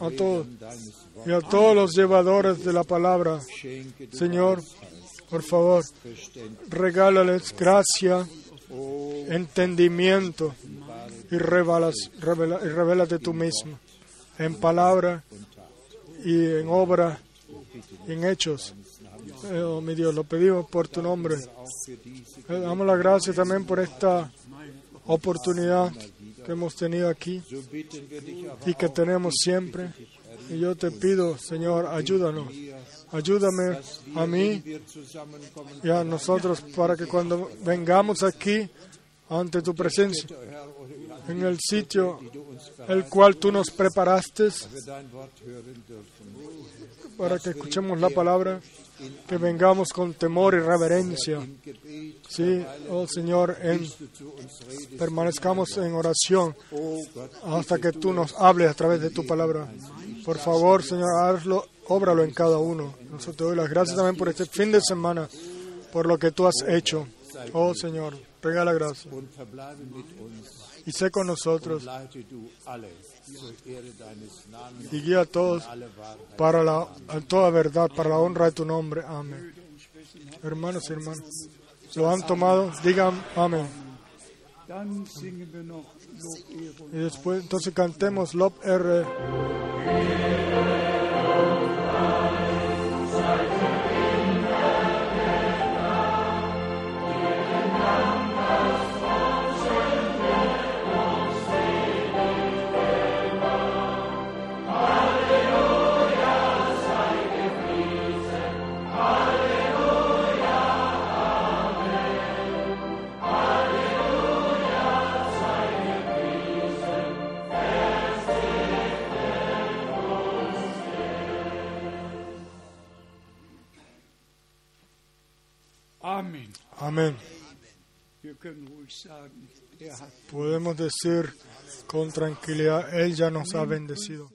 a todos y a todos los llevadores de la palabra. Señor, por favor, regálales gracia, entendimiento y, revela, y revélate tú mismo en palabra y en obra y en hechos. Oh, mi Dios, lo pedimos por tu nombre. Le damos la gracia también por esta oportunidad que hemos tenido aquí y que tenemos siempre y yo te pido, Señor, ayúdanos. Ayúdame a mí y a nosotros para que cuando vengamos aquí ante tu presencia, en el sitio el cual tú nos preparaste, para que escuchemos la palabra, que vengamos con temor y reverencia. Sí, oh Señor, permanezcamos en oración hasta que tú nos hables a través de tu palabra. Por favor, Señor, hazlo, óbralo en cada uno. Nosotros te doy las gracias también por este fin de semana, por lo que tú has hecho. Oh Señor, regala gracia. Y sé con nosotros. Y guía a todos para la, toda verdad, para la honra de tu nombre. Amén. hermanos y hermanas, lo han tomado, digan amén. Y después, entonces cantemos Lob R. Podemos decir con tranquilidad, Él ya nos ha bendecido.